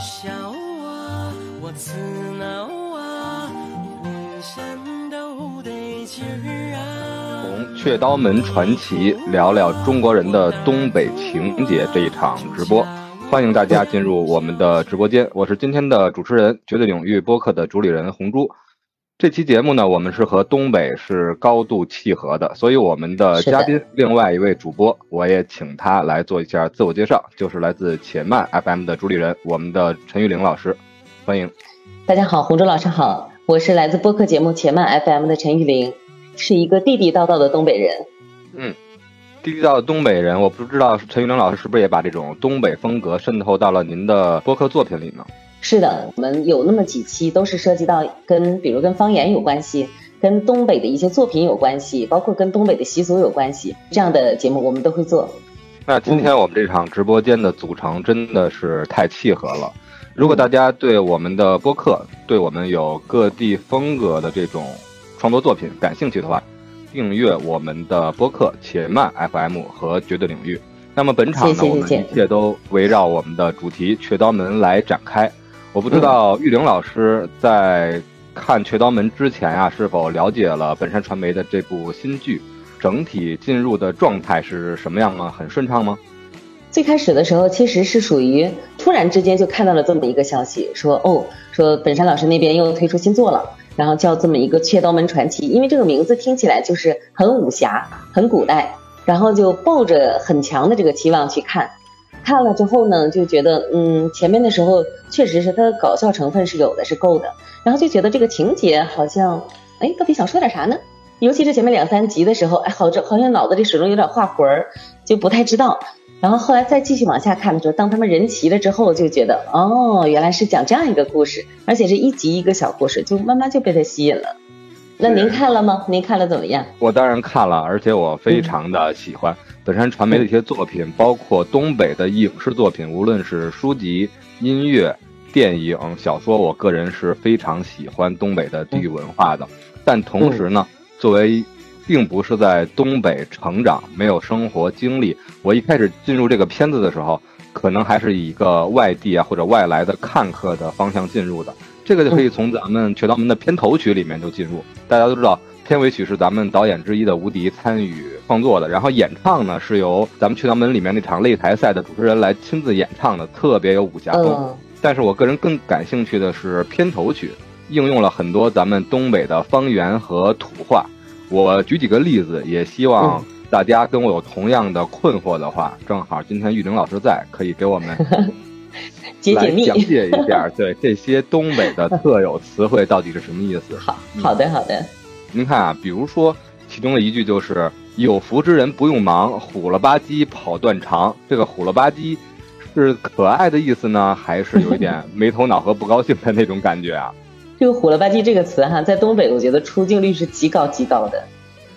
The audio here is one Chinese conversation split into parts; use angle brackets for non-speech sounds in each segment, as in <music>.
笑啊，我刺挠啊，浑身都得劲儿啊。从雀刀门传奇聊聊中国人的东北情节这一场直播，欢迎大家进入我们的直播间，我是今天的主持人，绝对领域播客的主理人红珠。这期节目呢，我们是和东北是高度契合的，所以我们的嘉宾另外一位主播，我也请他来做一下自我介绍，就是来自且慢 FM 的主理人，我们的陈玉玲老师，欢迎。大家好，红珠老师好，我是来自播客节目且慢 FM 的陈玉玲，是一个地地道道的东北人。嗯，地地道的东北人，我不知道陈玉玲老师是不是也把这种东北风格渗透到了您的播客作品里呢？是的，我们有那么几期都是涉及到跟，比如跟方言有关系，跟东北的一些作品有关系，包括跟东北的习俗有关系，这样的节目我们都会做。那今天我们这场直播间的组成真的是太契合了。如果大家对我们的播客，对我们有各地风格的这种创作作品感兴趣的话，订阅我们的播客且慢 FM 和绝对领域。那么本场呢，我们一切都围绕我们的主题“雀刀门”来展开。我不知道玉玲老师在看《雀刀门》之前啊，是否了解了本山传媒的这部新剧？整体进入的状态是什么样吗？很顺畅吗？最开始的时候，其实是属于突然之间就看到了这么一个消息，说哦，说本山老师那边又推出新作了，然后叫这么一个《雀刀门传奇》，因为这个名字听起来就是很武侠、很古代，然后就抱着很强的这个期望去看。看了之后呢，就觉得嗯，前面的时候确实是它的搞笑成分是有的，是够的。然后就觉得这个情节好像，哎，到底想说点啥呢？尤其是前面两三集的时候，哎，好这好像脑子里始终有点画魂儿，就不太知道。然后后来再继续往下看的时候，当他们人齐了之后，就觉得哦，原来是讲这样一个故事，而且是一集一个小故事，就慢慢就被他吸引了。那您看了吗？您看了怎么样？我当然看了，而且我非常的喜欢。本山传媒的一些作品，包括东北的影视作品，无论是书籍、音乐、电影、小说，我个人是非常喜欢东北的地域文化的。但同时呢，作为并不是在东北成长、没有生活经历，我一开始进入这个片子的时候，可能还是以一个外地啊或者外来的看客的方向进入的。这个就可以从咱们《雀刀门》的片头曲里面就进入。大家都知道，片尾曲是咱们导演之一的吴迪参与。创作的，然后演唱呢是由咱们《雀刀门》里面那场擂台赛的主持人来亲自演唱的，特别有武侠风。但是我个人更感兴趣的是片头曲，应用了很多咱们东北的方言和土话。我举几个例子，也希望大家跟我有同样的困惑的话，正好今天玉玲老师在，可以给我们 <laughs> <laughs> 来讲解一下，对这些东北的特有词汇到底是什么意思？好好的好的，您看啊，比如说其中的一句就是。有福之人不用忙，虎了吧唧跑断肠。这个虎了吧唧是可爱的意思呢，还是有一点 <laughs> 没头脑和不高兴的那种感觉啊？这个虎了吧唧这个词哈，在东北我觉得出镜率是极高极高的，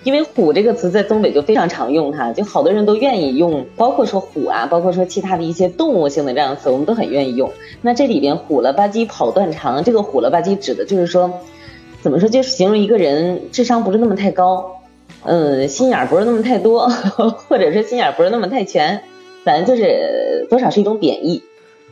因为虎这个词在东北就非常常用哈，就好多人都愿意用，包括说虎啊，包括说其他的一些动物性的这样的词，我们都很愿意用。那这里边虎了吧唧跑断肠，这个虎了吧唧指的就是说，怎么说，就是形容一个人智商不是那么太高。嗯，心眼儿不是那么太多，<laughs> 或者是心眼儿不是那么太全，反正就是多少是一种贬义。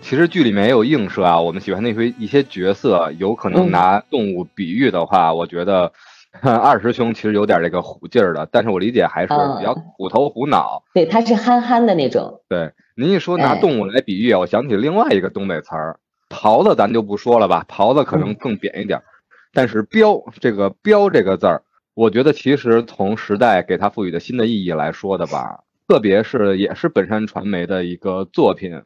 其实剧里面也有映射啊，我们喜欢那些一些角色，有可能拿动物比喻的话，我觉得 <laughs> 二师兄其实有点这个虎劲儿的，但是我理解还是比较虎头虎脑。对，他是憨憨的那种。对，您一说拿动物来比喻，我想起另外一个东北词儿，狍子咱就不说了吧，狍子可能更扁一点，但是彪这个彪这个字儿。我觉得其实从时代给他赋予的新的意义来说的吧，特别是也是本山传媒的一个作品《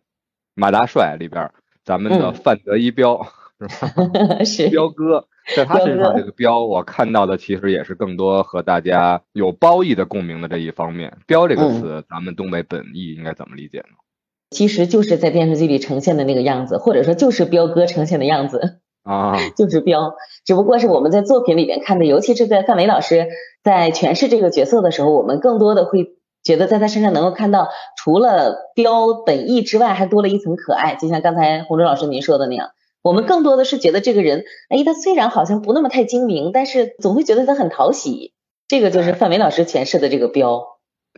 马大帅》里边，咱们的范德一彪是吧？<laughs> 是彪哥，在他身上这个彪，我看到的其实也是更多和大家有褒义的共鸣的这一方面。彪这个词，咱们东北本意应该怎么理解呢？其实就是在电视剧里呈现的那个样子，或者说就是彪哥呈现的样子。啊，<laughs> 就是彪，只不过是我们在作品里边看的，尤其是在范伟老师在诠释这个角色的时候，我们更多的会觉得在他身上能够看到，除了彪本意之外，还多了一层可爱。就像刚才洪忠老师您说的那样，我们更多的是觉得这个人，哎，他虽然好像不那么太精明，但是总会觉得他很讨喜。这个就是范伟老师诠释的这个标。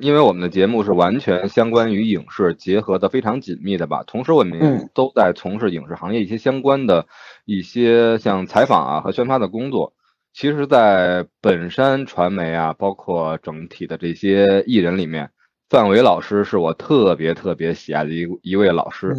因为我们的节目是完全相关于影视结合的非常紧密的吧，同时我们嗯都在从事影视行业一些相关的一些像采访啊和宣发的工作。其实，在本山传媒啊，包括整体的这些艺人里面，范伟老师是我特别特别喜爱的一一位老师。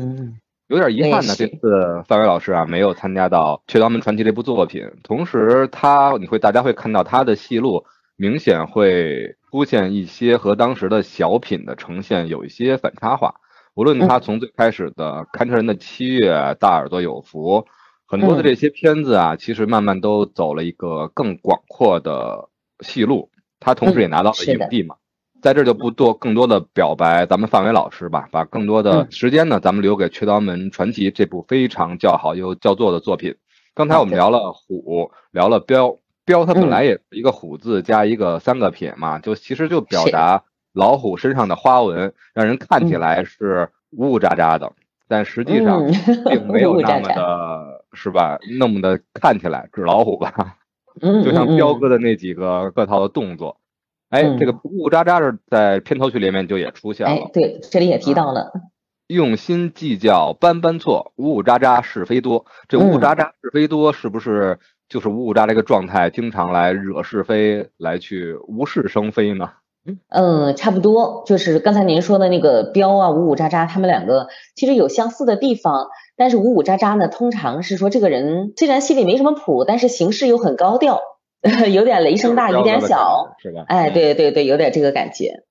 嗯有点遗憾呢，这次范伟老师啊没有参加到《雀刀门传奇》这部作品。同时，他你会大家会看到他的戏路明显会出现一些和当时的小品的呈现有一些反差化。无论他从最开始的《看车人的七月》《大耳朵有福》，很多的这些片子啊，其实慢慢都走了一个更广阔的戏路。他同时也拿到了影帝嘛。在这儿就不做更多的表白，咱们范伟老师吧，把更多的嗯。时间呢，咱们留给《雀刀门传奇》这部非常叫好又叫座的作品。刚才我们聊了虎，聊了彪，彪它本来也一个虎字加一个三个撇嘛，就其实就表达老虎身上的花纹，让人看起来是呜呜喳喳的，但实际上嗯。并没有 <laughs> 那么的，是吧？那么的看起来纸老虎吧。嗯，就像嗯彪哥的那几个各套的动作，哎，嗯。这个呜呜喳喳是在片头曲里面就也出现哎了，，对，这里也提到了，用心计较般般错，呜呜喳喳是非多。这呜呜嗯。喳喳是非多，是不是就是呜呜喳这个状态，经常来惹是非，来去无事生非呢？嗯，差不多，就是刚才您说的那个彪啊，呜呜喳喳，他们两个其实有相似的地方，但是呜呜喳喳呢，通常是说这个人虽然心里没什么谱，但是行事又很高调，<laughs> 有点雷声大雨点小，，是吧？哎，嗯。对对对，有点这个感觉。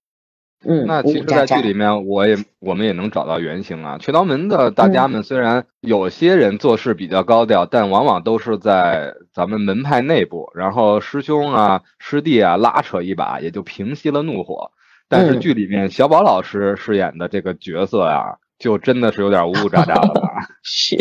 嗯，那其实，在剧里面，我也我们也能找到原型啊。雀刀门的大嗯家们虽然有些人做事比较高调，但往往都是在咱们门派内部，然后师兄啊、师弟啊拉扯一把，也就平息了怒火。但是嗯剧里面小宝老师饰演的这个角色呀，就真的是有点呜呜喳喳了吧？<laughs> 是，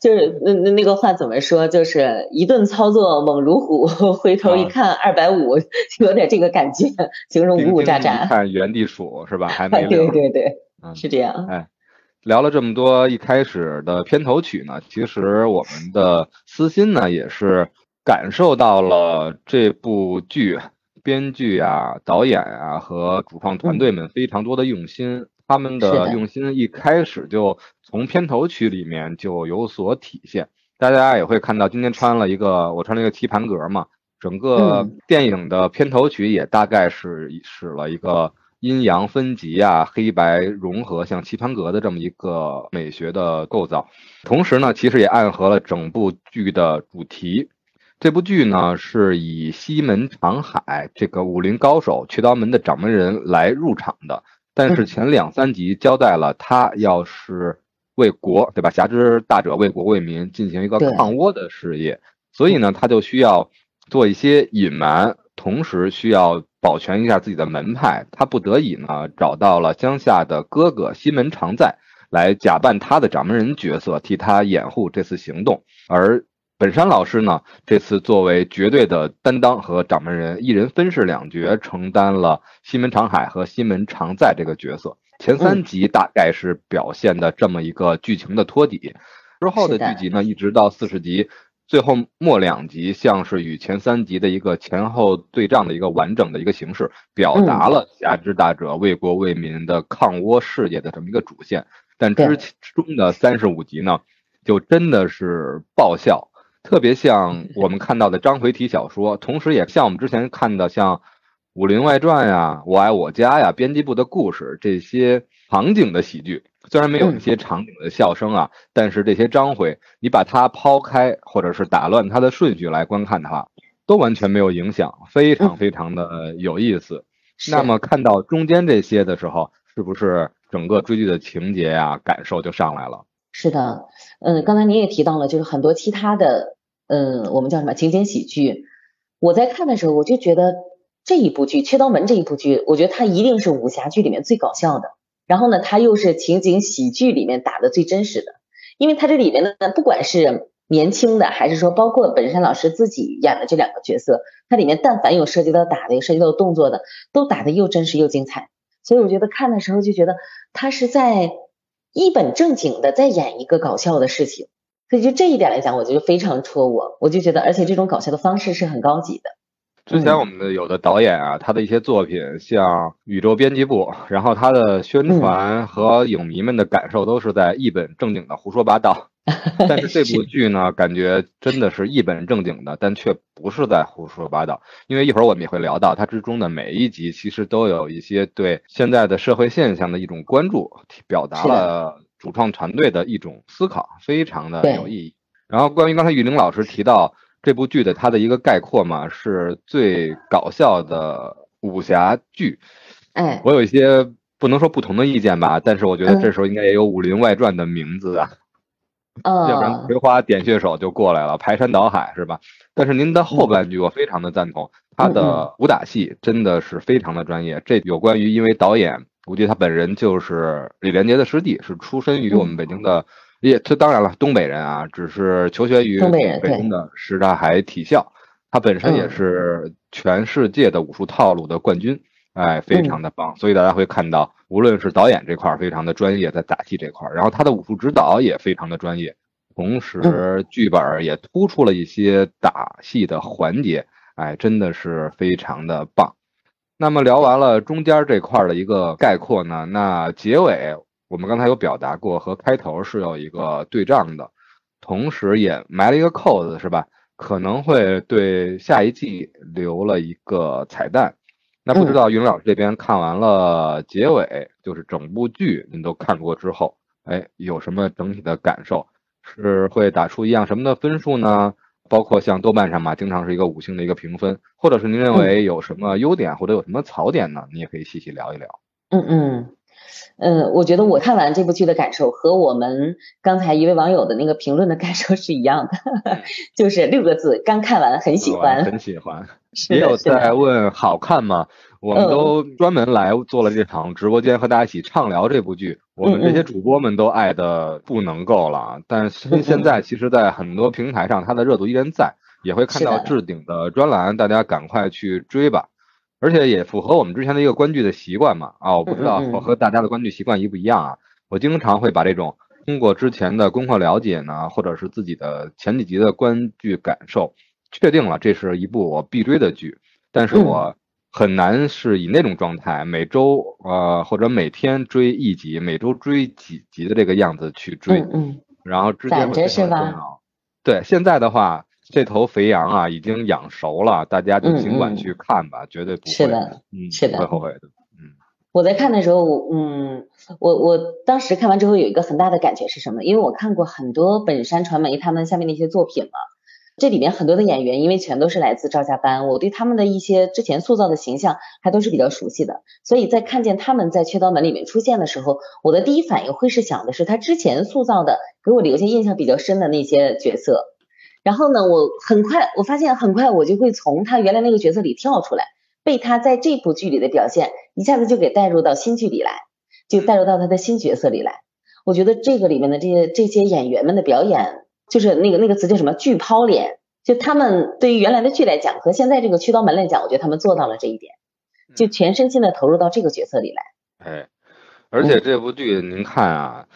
就是那那那个话怎么说？就是一顿操作猛如虎，回头一啊看二百五，<laughs> 有点这个感觉，形容呜呜喳定睛一喳。看原地数是吧？还 <laughs> 没对。对对，嗯是这样。哎，聊了这么多，一开始的片头曲呢，其实我们的私心呢也是感受到了这部剧编剧啊、导演啊和主创团队们非常多的用心。他们的的用心一开始就从片头曲里面就有所体现。大家也会看到，今天穿了一个，我穿了一个棋盘格嘛，整个嗯电影的片头曲也大概是使了一个阴阳分级啊、黑白融合，像棋盘格的这么一个美学的构造。同时呢，其实也暗合了整部剧的主题。这部剧呢是以西门长海这个武林高手、雀刀门的掌门人来入场的，但是前两三集交代了他要是为国，对吧？侠之大者为国为民，进行一个抗倭的事业，所以呢，他就需要做一些隐瞒，同时需要保全一下自己的门派。他不得已呢，找到了江夏的哥哥西门常在，来假扮他的掌门人角色，替他掩护这次行动。而本山老师呢，这次作为绝对的担当和掌门人，一人分饰两角，承担了西门长海和西门常在这个角色。前三集大概是表现的这么一个剧情的托底，之后的剧集呢，一直到四十集，最后末两集像是与前三集的一个前后对仗的一个完整的一个形式，表达了侠之大者为国为民的抗倭事业的这么一个主线。但之中的三十五集呢，就真的是爆笑，特别像我们看到的章回体小说，同时也像我们之前看的像《武林外传》呀、《我爱我家》呀、编辑部的故事这些场景的喜剧。虽然没有一些场景的笑声啊，但是这些章回，你把它抛开，或者是打乱它的顺序来观看的话，都完全没有影响，非常非常的有意思。是那么看到中间这些的时候，是不是整个追剧的情节呀、感受就上来了？是的，嗯，刚才您也提到了，就是很多其他的，嗯，我们叫什么情景喜剧。我在看的时候，我就觉得这一部剧《雀刀门》这一部剧，我觉得它一定是武侠剧里面最搞笑的。然后呢，它又是情景喜剧里面打的最真实的，因为它这里面呢，不管是年轻的，还是说包括本山老师自己演的这两个角色，它里面但凡有涉及到打的，有涉及到动作的，都打的又真实又精彩。所以我觉得看的时候就觉得他是在一本正经的在演一个搞笑的事情，所以就这一点来讲，我觉得非常戳我，我就觉得，而且这种搞笑的方式是很高级的。之前我们的有的导演啊，他的一些作品像《宇宙编辑部》，然后他的宣传和影迷们的感受都是在一本正经的胡说八道。<laughs> 但是这部剧呢，感觉真的是一本正经的，但却不是在胡说八道。因为一会儿我们也会聊到，它之中的每一集其实都有一些对现在的社会现象的一种关注，表达了主创团队的一种思考，非常的有意义。然后关于刚才玉玲老师提到这部剧的它的一个概括嘛，是最搞笑的武侠剧。哎，我有一些不能说不同的意见吧，但是我觉得这时候应该也有《武林外传》的名字啊。要不然葵花点穴手就过来了，排山倒海是吧？但是您的后半句我非常的赞同，他的武打戏真的是非常的专业。这有关于因为导演估计他本人就是李连杰的师弟，是出身于我们北京的，也这当然了，东北人啊，只是求学于北京的什刹海体校，他本身也是全世界的武术套路的冠军。哎，非常的棒，所以大家会看到，无论是导演这块非常的专业，在打戏这块，然后他的武术指导也非常的专业，同时剧本也突出了一些打戏的环节，哎，真的是非常的棒。那么聊完了中间这块的一个概括呢，那结尾我们刚才有表达过，和开头是有一个对仗的，同时也埋了一个扣子，是吧？可能会对下一季留了一个彩蛋。那不知道云老师这边看完了结尾，就是整部剧您都看过之后，哎，有什么整体的感受？是会打出一样什么的分数呢？包括像豆瓣上嘛，经常是一个五星的一个评分，或者是您认为有什么优点或者有什么槽点呢？你也可以细细聊一聊。嗯嗯。嗯，我觉得我看完这部剧的感受和我们刚才一位网友的那个评论的感受是一样的，<laughs> 就是六个字：刚看完很喜欢，很喜欢。也有在问好看吗？我们都专门来做了这场直播间，和大家一起畅聊这部剧。我们这些主播们都爱的不能够了，但是现在其实，在很多平台上，它的热度依然在，也会看到置顶的专栏，大家赶快去追吧。而且也符合我们之前的一个观剧的习惯嘛啊，我不知道我和大家的观剧习惯一不一样啊。我经常会把这种通过之前的功课了解呢，或者是自己的前几集的观剧感受，确定了这是一部我必追的剧。但是我很难是以那种状态每周呃或者每天追一集，每周追几集的这个样子去追。嗯。然后之间会是吧？对，现在的话。这头肥羊啊，已经养熟了，大家就尽管去看吧，绝对不会，是的，嗯，是的，不会后悔的，嗯。我在看的时候，嗯，我我当时看完之后有一个很大的感觉是什么？因为我看过很多本山传媒他们下面的一些作品嘛，这里面很多的演员，因为全都是来自赵家班，我对他们的一些之前塑造的形象还都是比较熟悉的，所以在看见他们在缺刀门里面出现的时候，我的第一反应会是想的是他之前塑造的，给我留下印象比较深的那些角色。然后呢，我很快我发现很快我就会从他原来那个角色里跳出来，被他在这部剧里的表现一下子就给带入到新剧里来，就带入到他的新角色里来。我觉得这个里面的这些这些演员们的表演，就是那个那个词叫什么“剧抛脸”，就他们对于原来的剧来讲和现在这个《驱刀门》来讲，我觉得他们做到了这一点，就全身心的投入到这个角色里来。哎，而且这部剧您看啊。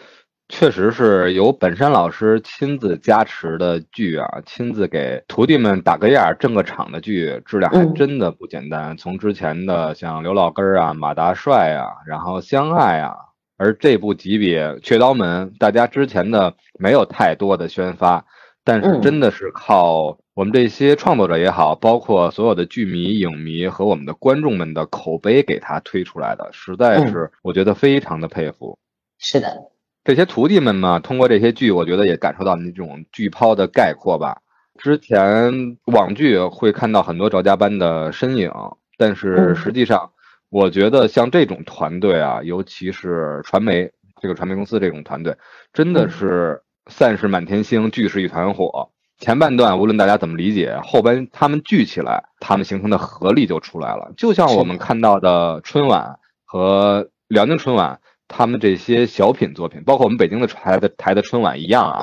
确实是由本山老师亲自加持的剧啊，亲自给徒弟们打个样、正个场的剧，质量还真的不简单。从之前的像刘老根儿啊、马大帅啊，然后相爱啊，而这部级别《雀刀门》，大家之前的没有太多的宣发，但是真的是靠我们这些创作者也好，包括所有的剧迷、影迷和我们的观众们的口碑给他推出来的，实在是我觉得非常的佩服。是的。这些徒弟们嘛，通过这些剧，我觉得也感受到那种剧抛的概括吧。之前网剧会看到很多赵家班的身影，但是实际上，我觉得像这种团队啊，尤其是传媒这个传媒公司这种团队，真的是散是满天星，聚是一团火。前半段无论大家怎么理解，后边他们聚起来，他们形成的合力就出来了。就像我们看到的春晚和辽宁春晚。他们这些小品作品，包括我们北京的台的台的春晚一样啊，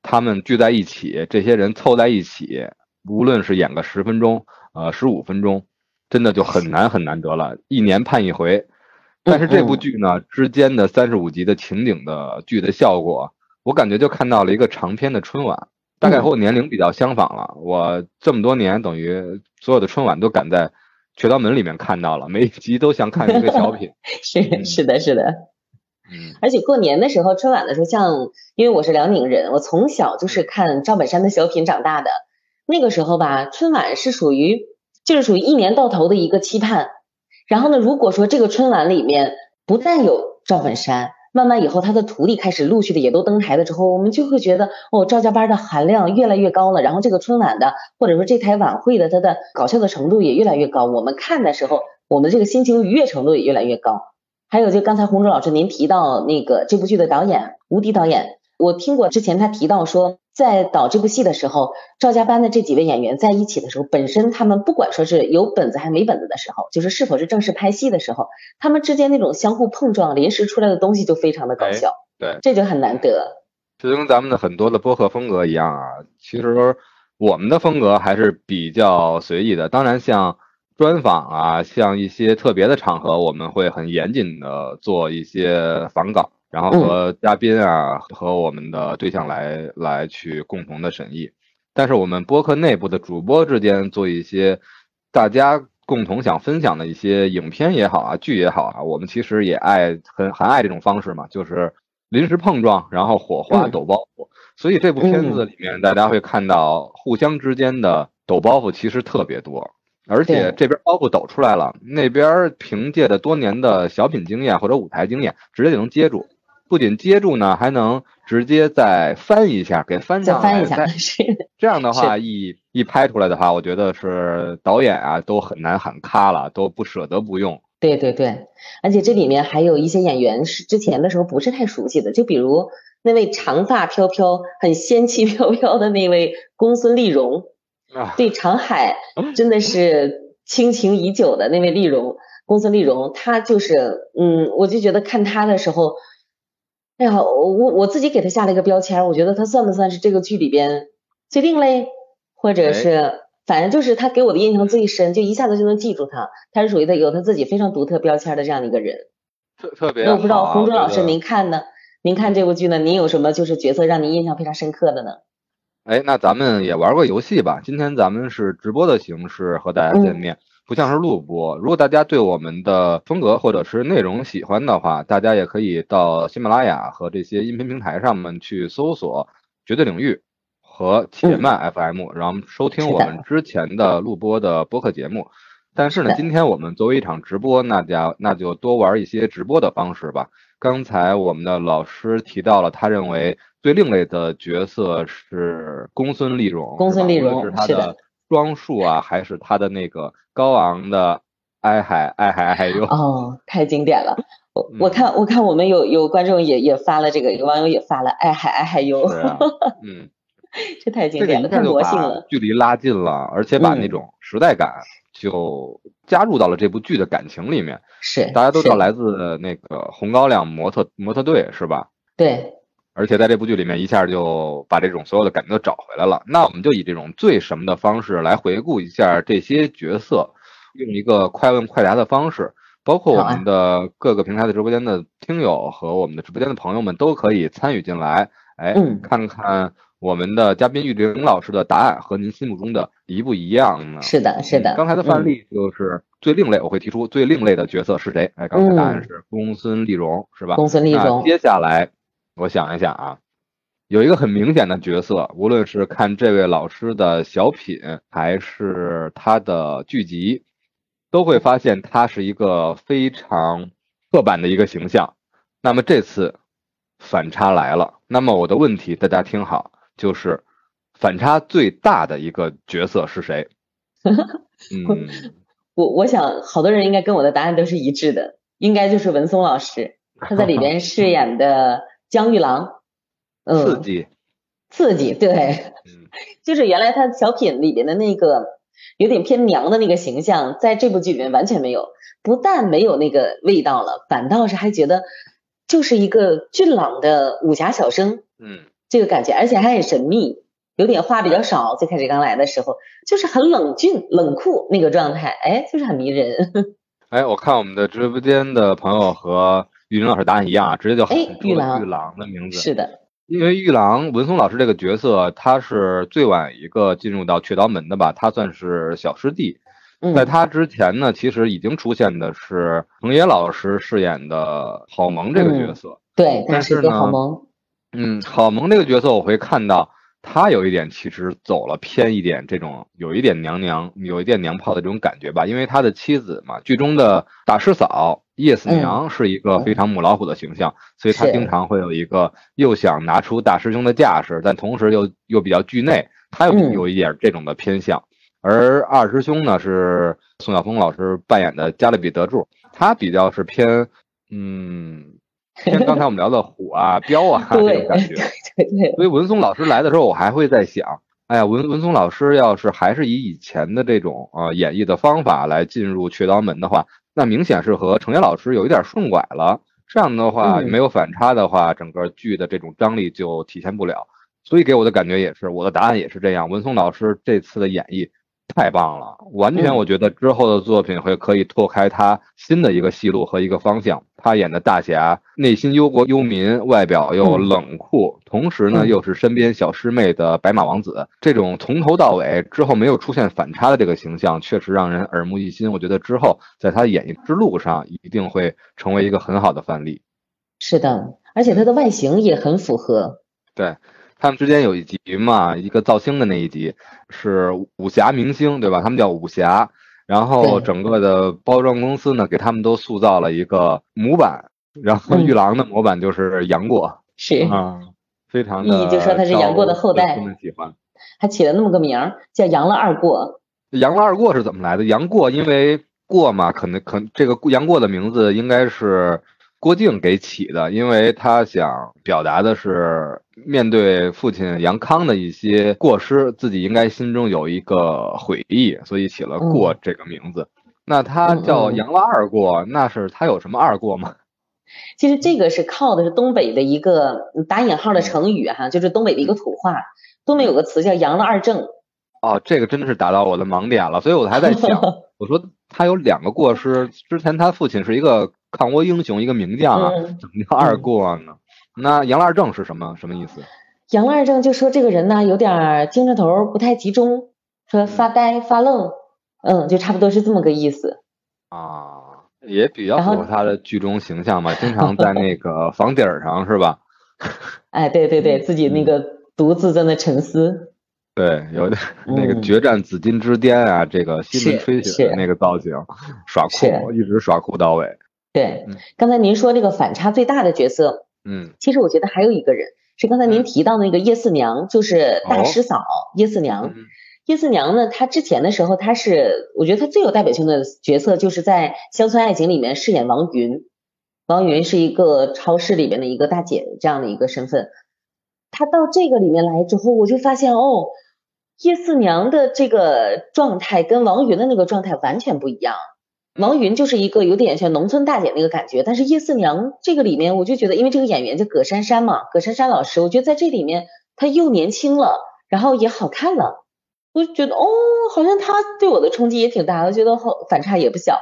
他们聚在一起，这些人凑在一起，无论是演个十分钟，呃，十五分钟，真的就很难很难得了，一年盼一回。但是这部剧呢，之间的三十五集的情景的剧的效果，我感觉就看到了一个长篇的春晚。大概和我年龄比较相仿了。我这么多年等于所有的春晚都赶在《雀刀门》里面看到了，每一集都想看一个小品。<laughs> 是是的，是的。嗯，而且过年的时候，春晚的时候，像因为我是辽宁人，我从小就是看赵本山的小品长大的。那个时候吧，春晚是属于就是属于一年到头的一个期盼。然后呢，如果说这个春晚里面不但有赵本山，慢慢以后他的徒弟开始陆续的也都登台了之后，我们就会觉得哦，赵家班的含量越来越高了。然后这个春晚的或者说这台晚会的它的搞笑的程度也越来越高。我们看的时候，我们这个心情愉悦程度也越来越高。还有就刚才洪忠老师您提到那个这部剧的导演吴迪导演，我听过之前他提到说。在导这部戏的时候，赵家班的这几位演员在一起的时候，本身他们不管说是有本子还没本子的时候，就是是否是正式拍戏的时候，他们之间那种相互碰撞、临时出来的东西就非常的搞笑，对，这就很难得。就跟咱们的很多的播客风格一样啊，其实我们的风格还是比较随意的。当然，像专访啊，像一些特别的场合，我们会很严谨的做一些访稿。然后和嘉宾啊，和我们的对象来来去共同的审议，但是我们播客内部的主播之间做一些大家共同想分享的一些影片也好啊，剧也好啊，我们其实也爱很很爱这种方式嘛，就是临时碰撞，然后火花抖包袱。所以这部片子里面大家会看到互相之间的抖包袱其实特别多，而且这边包袱抖出来了，那边凭借着多年的小品经验或者舞台经验，直接就能接住。不仅接住呢，还能直接再翻一下，给翻上来。再翻一下，是这样的话，一一拍出来的话，我觉得是导演啊都很难喊咔了，都不舍得不用。对对对，而且这里面还有一些演员是之前的时候不是太熟悉的，就比如那位长发飘飘、很仙气 <laughs> 飘飘的那位公孙丽蓉，对长海 <laughs> 真的是倾情已久的那位丽蓉，公孙丽蓉，她就是嗯，我就觉得看她的时候。哎呀，我我我自己给他下了一个标签，我觉得他算不算是这个剧里边最另类，或者是反正就是他给我的印象最深，就一下子就能记住他，他是属于他有他自己非常独特标签的这样的一个人。特特别。那我不知道洪忠老师您看呢？您看这部剧呢？您有什么就是角色让您印象非常深刻的呢？哎，那咱们也玩个游戏吧。今天咱们是直播的形式和大家见面。不像是录播。如果大家对我们的风格或者是内容喜欢的话，大家也可以到喜马拉雅和这些音频平台上面去搜索“绝对领域”和“且慢 FM”，然后收听我们之前的录播的播客节目。但是呢，今天我们作为一场直播，那家那就多玩一些直播的方式吧。刚才我们的老师提到了，他认为最另类的角色是公孙丽蓉，公孙丽蓉是他的。装束啊，还是他的那个高昂的哀海哀海哀海哟。哦，太经典了！我我看我看我们有有观众也也发了这个，有网友也发了哀海哀海哟。嗯，<laughs> 这太经典了，太魔性了。距离拉近了，而且把那种时代感就加入到了这部剧的感情里面。是，大家都知道来自那个红高粱模特模特队是吧？对。而且在这部剧里面，一下就把这种所有的感觉都找回来了。那我们就以这种最什么的方式来回顾一下这些角色，用一个快问快答的方式，包括我们的各个平台的直播间的听友和我们的直播间的朋友们都可以参与进来。哎，看看我们的嘉宾玉玲老师的答案和您心目中的一不一样呢？是的，是的。刚才的范例就是最另类，我会提出最另类的角色是谁？哎，刚才答案是公孙丽蓉，是吧？公孙丽蓉。接下来。我想一想啊，有一个很明显的角色，无论是看这位老师的小品，还是他的剧集，都会发现他是一个非常刻板的一个形象。那么这次反差来了，那么我的问题大家听好，就是反差最大的一个角色是谁？<laughs> 嗯，我我想好多人应该跟我的答案都是一致的，应该就是文松老师，他在里边饰演的。江玉郎，嗯，刺激，刺激，对，嗯。<laughs> 就是原来他小品里边的那个有点偏娘的那个形象，在这部剧里面完全没有，不但没有那个味道了，反倒是还觉得就是一个俊朗的武侠小生，嗯，这个感觉，而且还很神秘，有点话比较少，最开始刚来的时候就是很冷峻、冷酷那个状态，哎，就是很迷人。<laughs> 哎，我看我们的直播间的朋友和。玉林老师答案一样啊，直接就喊出玉郎的名字。是的。因为玉郎文松老师这个角色，他是最晚一个进入到雀刀门的吧，他算是小师弟。嗯在他之前呢，其实已经出现的是藤野老师饰演的郝萌这个角色。对，但是呢郝萌，嗯，郝萌这个角色，我会看到他有一点其实走了偏一点，这种有一点娘娘，有一点娘炮的这种感觉吧。因为他的妻子嘛，剧中的大师嫂叶四娘是一个非常母老虎的形象，所以他经常会有一个又想拿出大师兄的架势，但同时又又比较惧内，他有嗯有一点这种的偏向。而二师兄呢是宋晓峰老师扮演的加勒比德柱，他比较是偏嗯偏刚才我们聊的虎啊 <laughs> 彪啊这种感觉。对对，所以文松老师来的时候，我还会在想，哎呀，文文松老师要是还是以以前的这种呃演绎的方法来进入雀刀门的话，那明显是和程野老师有一点顺拐了。这样的话，嗯没有反差的话，整个剧的这种张力就体现不了。所以给我的感觉也是，我的答案也是这样。文松老师这次的演绎太棒了，完全嗯我觉得之后的作品会可以拓开他新的一个戏路和一个方向。他演的大侠，内心忧国忧民，外表又嗯冷酷，同时呢嗯又是身边小师妹的白马王子，这种从头到尾之后没有出现反差的这个形象，确实让人耳目一新。我觉得之后在他演艺之路上一定会成为一个很好的范例。是的，而且他的外形也很符合。对他们之间有一集嘛，一个造星的那一集是武侠明星，对吧？他们叫武侠，然后整个的包装公司呢，给他们都塑造了一个模板，然后嗯玉郎的模板就是杨过是，啊，非常的意义就说他是杨过的后代招粉丝们喜欢。还起了那么个名儿，叫杨了二过。杨了二过是怎么来的？杨过因为过嘛，可能可这个杨过的名字应该是郭靖给起的，因为他想表达的是面对父亲杨康的一些过失，自己应该心中有一个悔意，所以起了过这个名字。那他叫杨了二过，那是他有什么二过吗？<laughs> 其实这个是靠的是东北的一个嗯打引号的成语哈，就是东北的一个土话。东北有个词叫“杨了二正哦，这个真的是打到我的盲点了，所以我还在想，<laughs> 我说他有两个过失，之前他父亲是一个抗倭英雄，一个名”。将啊，嗯，怎么叫二过呢？那杨二正是什么什么意思？杨二正就说这个人呢有点精神头不太集中，说发呆发愣，嗯，就差不多是这么个意思。啊，也比较符合他的剧中形象嘛，经常在那个房顶上是吧？<laughs> 哎，对对对，自己那个独自在那沉思。对，有点那个嗯决战紫禁之巅啊，这个西门吹雪的那个造型，耍酷，一直耍酷到尾。对嗯，刚才您说这个反差最大的角色，嗯其实我觉得还有一个人是刚才您提到那个叶四娘，就是大师嫂叶四娘。嗯叶四娘呢，她之前的时候，她是我觉得她最有代表性的角色，就是在《乡村爱情》里面饰演王云。王云是一个超市里面的一个大姐这样的一个身份。她到这个里面来之后，我就发现哦，叶四娘的这个状态跟王云的那个状态完全不一样。王云就是一个有点像农村大姐那个感觉，但是叶四娘这个里面，我就觉得，因为这个演员叫葛珊珊嘛，葛珊珊老师，我觉得在这里面她又年轻了，然后也好看了。我就觉得哦，好像她对我的冲击也挺大的，我觉得好反差也不小。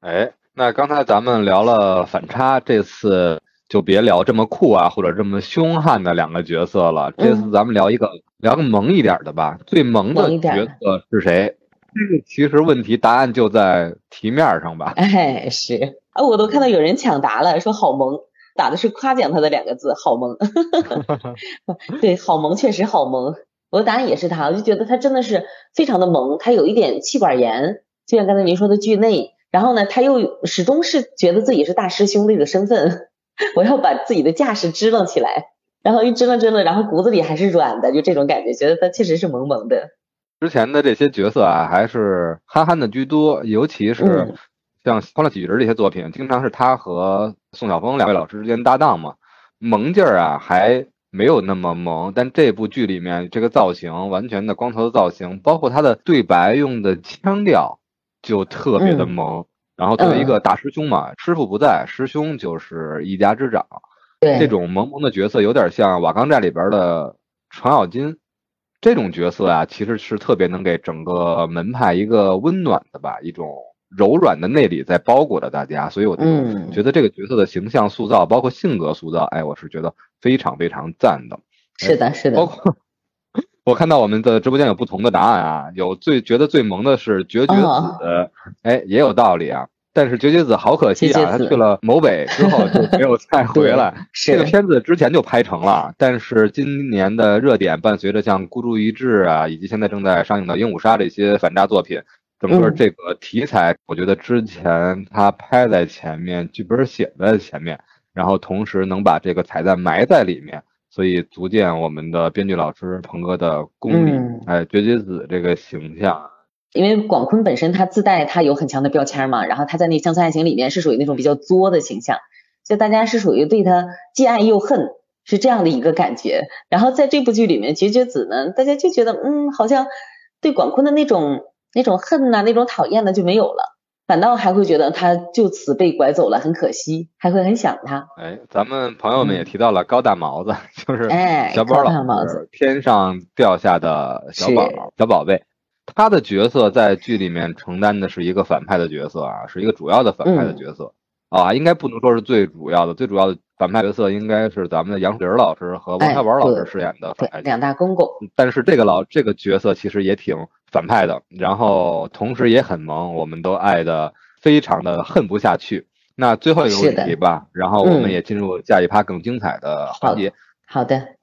哎，那刚才咱们聊了反差，这次就别聊这么酷啊或者这么凶悍的两个角色了。这次咱们聊一个、聊个萌一点的吧。最萌的角色是谁？这个其实问题答案就在题面上吧。<laughs> 哎，是啊，我都看到有人抢答了，说好萌，打的是夸奖他的两个字，好萌。<laughs> 对，好萌，确实好萌。我的答案也是他，我就觉得他真的是非常的萌，他有一点气管炎，就像刚才您说的惧内，然后呢，他又始终是觉得自己是大师兄弟的身份，<laughs> 我要把自己的架势支棱起来，然后一支棱支棱，然后骨子里还是软的，就这种感觉，觉得他确实是萌萌的。之前的这些角色啊，还是憨憨的居多，尤其是嗯像《欢乐喜剧人》这些作品，经常是他和宋晓峰两位老师之间搭档嘛，萌劲儿啊还没有那么萌。但这部剧里面这个造型，完全的光头的造型，包括他的对白用的腔调，就特别的嗯萌。然后作为一个大师兄嘛，师傅不在，师兄就是一家之长。对，这种萌萌的角色有点像《瓦岗寨》里边的程咬金，这种角色啊，其实是特别能给整个门派一个温暖的吧，一种柔软的内里在包裹着大家，所以我觉得这个角色的形象塑造，包括性格塑造，哎，我是觉得非常非常赞的。是的，是的。包括 <laughs> 我看到我们的直播间有不同的答案啊，有最觉得最萌的是绝绝子，哎，也有道理啊。但是绝绝子好可惜啊，他去了某北之后就没有再 <laughs> 回来。这个片子之前就拍成了，但是今年的热点伴随着像《孤注一掷》啊，以及现在正在上映的《鹦鹉杀》这些反诈作品，整个这个题材，我觉得之前他拍在前面，剧本写在前面，然后同时能把这个彩蛋埋在里面，所以足见我们的编剧老师鹏哥的功力。哎，绝绝子这个形象。因为广坤本身他自带他有很强的标签嘛，然后他在那《乡村爱情》里面是属于那种比较作的形象，所以大家是属于对他既爱又恨，是这样的一个感觉。然后在这部剧里面，绝绝子呢，大家就觉得嗯，好像对广坤的那种那种恨呐，那种讨厌呢就没有了，反倒还会觉得他就此被拐走了，很可惜，还会很想他。哎，咱们朋友们也提到了高大毛子，<laughs> 就是哎，小宝老师天上掉下的小宝小宝贝。他的角色在剧里面承担的是一个反派的角色啊，是一个主要的反派的角色啊，应该不能说是最主要的，最主要的反派角色应该是咱们的杨树林老师和王小宝老师饰演的反派两大公公。但是这个老这个角色其实也挺反派的，然后同时也很萌，我们都爱的非常的恨不下去。那最后一个问题吧，然后我们也进入下一趴更精彩的环节。好的。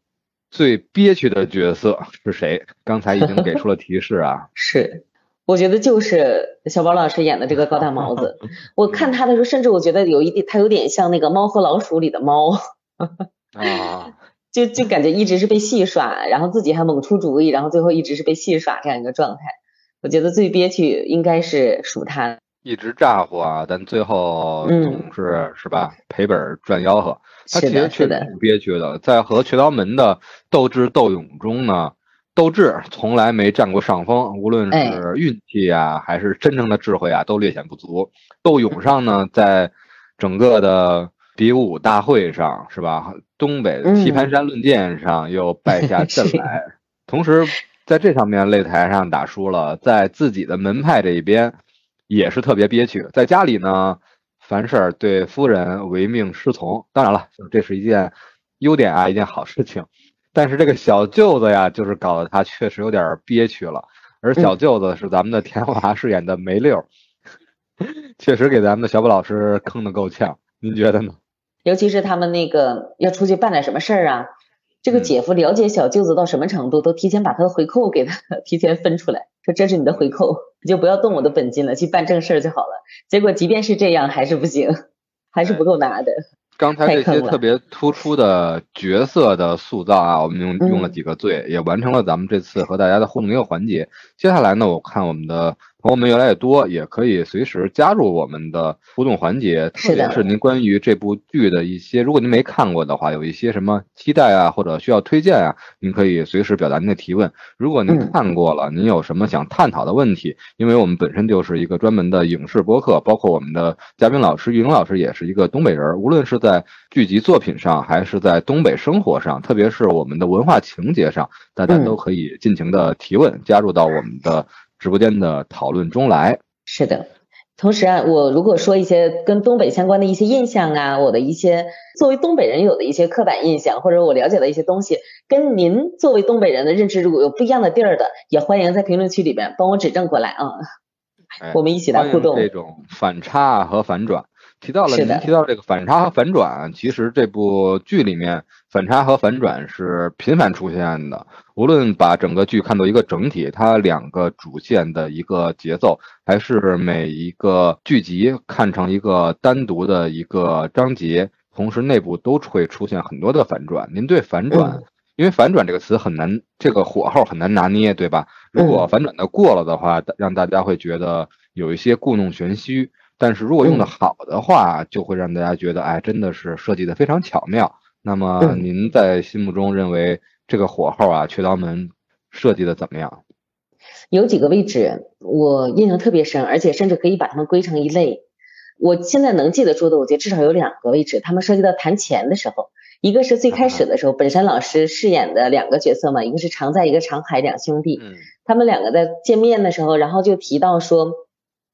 最憋屈的角色是谁？刚才已经给出了提示啊。<laughs> 是，我觉得就是小宝老师演的这个高大毛子。<laughs> 我看他的时候，甚至我觉得有一点，他有点像那个《猫和老鼠》里的猫。啊。<laughs> 就就感觉一直是被戏耍，然后自己还猛出主意，然后最后一直是被戏耍这样一个状态。我觉得最憋屈应该是属他。一直咋呼啊，但最后总是是吧赔本赚吆喝。他其实确实挺憋屈的，在和雀刀门的斗智斗勇中呢，斗智从来没占过上风，无论是运气啊，还是真正的智慧啊，都略显不足。斗勇上呢，在整个的比武大会上，是吧？东北棋盘山论剑上又败下 <laughs> 阵来，同时在这上面擂台上打输了，在自己的门派这一边也是特别憋屈，在家里呢。凡事对夫人唯命是从，当然了，这是一件优点啊，一件好事情。但是这个小舅子呀，就是搞得他确实有点憋屈了。而小舅子是咱们的田华饰演的梅六，<laughs> 确实给咱们的小宝老师坑的够呛。您觉得呢？尤其是他们那个要出去办点什么事儿啊，这个姐夫了解小舅子到什么程度，都提前把他的回扣给他提前分出来。说这是你的回扣，你就不要动我的本金了，去办正事儿就好了。结果即便是这样，还是不行，还是不够拿的。刚才这些特别突出的角色的塑造啊，我们用用了几个最，也完成了咱们这次和大家的互动一个环节。接下来呢，我看我们的。朋友们越来越多，也可以随时加入我们的互动环节。特别是您关于这部剧的一些，如果您没看过的话，有一些什么期待啊，或者需要推荐啊，您可以随时表达您的提问。如果您看过了，您有什么想探讨的问题？因为我们本身就是一个专门的影视播客，包括我们的嘉宾老师玉玲老师也是一个东北人。无论是在剧集作品上，还是在东北生活上，特别是我们的文化情节上，大家都可以尽情的提问，加入到我们的。直播间的讨论中来，是的。同时啊，我如果说一些跟东北相关的一些印象啊，我的一些作为东北人有的一些刻板印象，或者我了解的一些东西，跟您作为东北人的认知如果有不一样的地儿的，也欢迎在评论区里边帮我指正过来啊。我们一起来互动。这种反差和反转。提到了您提到这个反差和反转，其实这部剧里面反差和反转是频繁出现的。无论把整个剧看作一个整体，它两个主线的一个节奏，还是每一个剧集看成一个单独的一个章节，同时内部都会出现很多的反转。您对反转，因为反转这个词很难，这个火候很难拿捏，对吧？如果反转的过了的话，让大家会觉得有一些故弄玄虚。但是如果用的好的话，就会让大家觉得，哎，真的是设计的非常巧妙。那么您在心目中认为这个火候啊，雀刀门设计的怎么样？有几个位置我印象特别深，而且甚至可以把它们归成一类。我现在能记得住的，我觉得至少有两个位置，他们涉及到谈钱的时候，一个是最开始的时候，本山老师饰演的两个角色嘛，一个是常在，一个常海两兄弟，他们两个在见面的时候，然后就提到说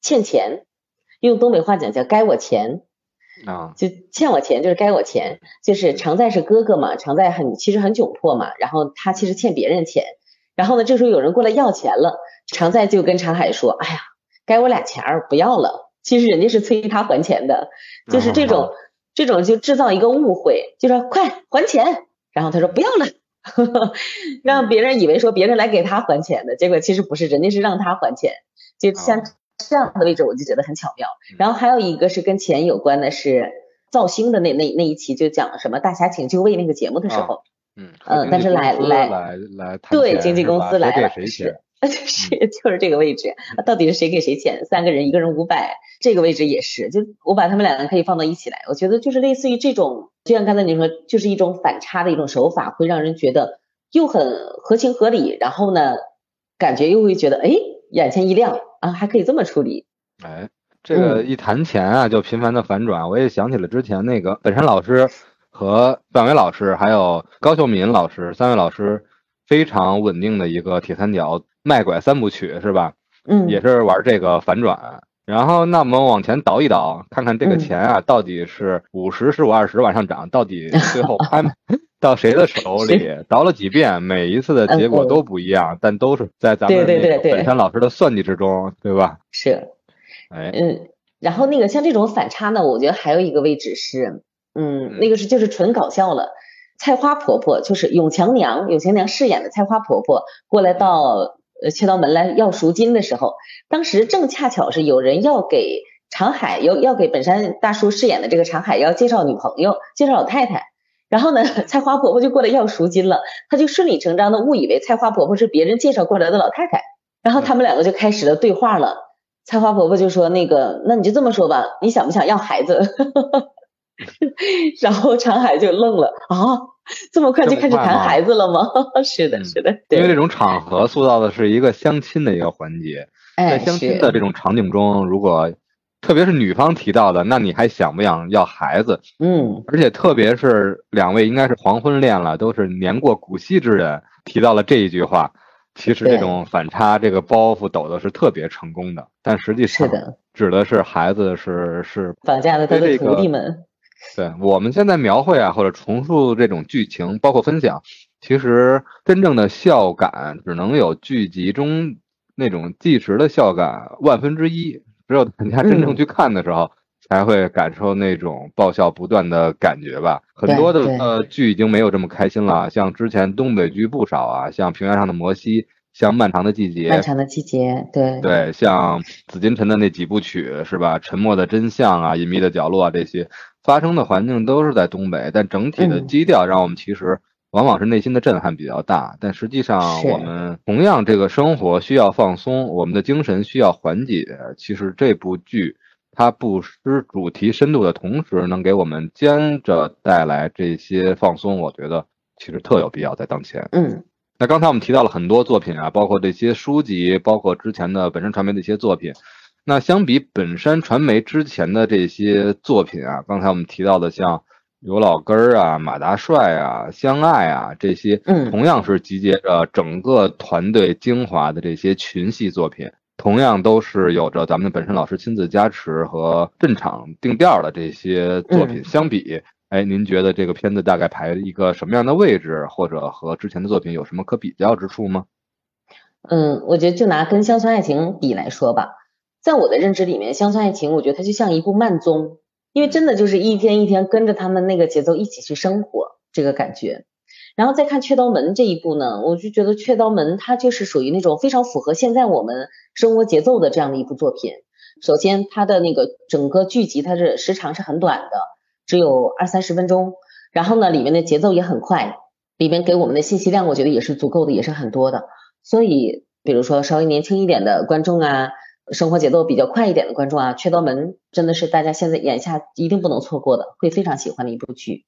欠钱。用东北话讲叫“该我钱”，啊，就欠我钱就是该我钱，就是常在是哥哥嘛，常在很其实很窘迫嘛，然后他其实欠别人钱，然后呢这时候有人过来要钱了，常在就跟常海说，哎呀，该我俩钱儿不要了，其实人家是催他还钱的，就是这种、这种就制造一个误会，就说快还钱，然后他说不要了。让别人以为说别人来给他还钱的，结果其实不是，人家是让他还钱。就像这样的位置，我就觉得很巧妙。然后还有一个是跟钱有关的，是造星的那那那一期就讲什么《大侠请就位》那个节目的时候，嗯嗯但是来来来来对经纪公司来了给谁钱？<laughs> 就是就是这个位置，到底是谁给谁钱？三个人一个人五百，这个位置也是，就我把他们两个可以放到一起来，我觉得就是类似于这种，就像刚才你说，就是一种反差的一种手法，会让人觉得又很合情合理，然后呢，感觉又会觉得哎，眼前一亮啊，还可以这么处理。哎，这个嗯一谈钱啊，就频繁的反转。我也想起了之前那个本山老师和范伟老师，还有高秀敏老师三位老师非常稳定的一个铁三角卖拐三部曲，是吧？嗯，也是玩这个反转。然后，那我们往前倒一倒，看看这个嗯钱啊，到底是五十、十五、二十往上涨，到底最后拍到谁的手 <laughs> 里？倒了几遍，每一次的结果都不一样，但都是在咱们本山老师的算计之中，对吧？是。哎，嗯，然后那个像这种反差呢，我觉得还有一个位置是，嗯，那个是就是纯搞笑了。菜花婆婆就是永强娘，永强娘饰演的菜花婆婆过来到呃切到门来要赎金的时候，当时正恰巧是有人要给长海要要给本山大叔饰演的这个长海要介绍女朋友，介绍老太太。然后呢，菜花婆婆就过来要赎金了，她就顺理成章的误以为菜花婆婆是别人介绍过来的老太太，然后他们两个就开始了对话了。菜花婆婆就说：“那个，那你就这么说吧，你想不想要孩子？” <laughs> 然后长海就愣了啊，这么快就开始谈孩子了吗？<laughs> 是的，嗯是的，因为这，种场合塑造的是一个相亲的一个环节，在哎，相亲的这种场景中，如果特别是女方提到的，那你还想不想要孩子？嗯，而且特别是两位应该是黄昏恋了，都是年过古稀之人，提到了这一句话，其实这种反差，这个包袱抖的是特别成功的，但实际上是的，指的是孩子是是绑架了他的这个徒弟们，对我们现在描绘啊或者重塑这种剧情，包括分享，其实真正的笑感只能有剧集中那种即时的笑感万分之一，只有大家真正嗯去看的时候。才会感受那种爆笑不断的感觉吧。很多的呃剧已经没有这么开心了，像之前东北剧不少啊，像《平原上的摩西》，像《漫长的季节》，漫长的季节，对，对，像紫禁城的那几部曲是吧？沉默的真相啊，隐秘的角落啊，这些发生的环境都是在东北，但整体的嗯基调让我们其实往往是内心的震撼比较大。但实际上，我们同样这个生活需要放松，我们的精神需要缓解。其实这部剧它不失主题深度的同时，能给我们兼着带来这些放松，我觉得其实特有必要在当前。嗯那刚才我们提到了很多作品啊，包括这些书籍，包括之前的本山传媒的一些作品。那相比本山传媒之前的这些作品啊，刚才我们提到的像刘老根儿啊、马大帅啊、相爱啊这些，嗯同样是集结着整个团队精华的这些群戏作品，同样都是有着咱们本身老师亲自加持和镇场定调的这些作品嗯相比。哎，您觉得这个片子大概排一个什么样的位置，或者和之前的作品有什么可比较之处吗？嗯，我觉得就拿跟《乡村爱情》比来说吧，在我的认知里面，《乡村爱情》我觉得它就像一部慢综，因为真的就是一天一天跟着他们那个节奏一起去生活，这个感觉。然后再看《雀刀门》这一部呢，我就觉得《雀刀门》它就是属于那种非常符合现在我们生活节奏的这样的一部作品。首先，它的那个整个剧集它是时长是很短的，只有二三十分钟。然后呢，里面的节奏也很快，里面给我们的信息量我觉得也是足够的，也是很多的。所以，比如说稍微年轻一点的观众啊，生活节奏比较快一点的观众啊，《雀刀门》真的是大家现在眼下一定不能错过的，会非常喜欢的一部剧。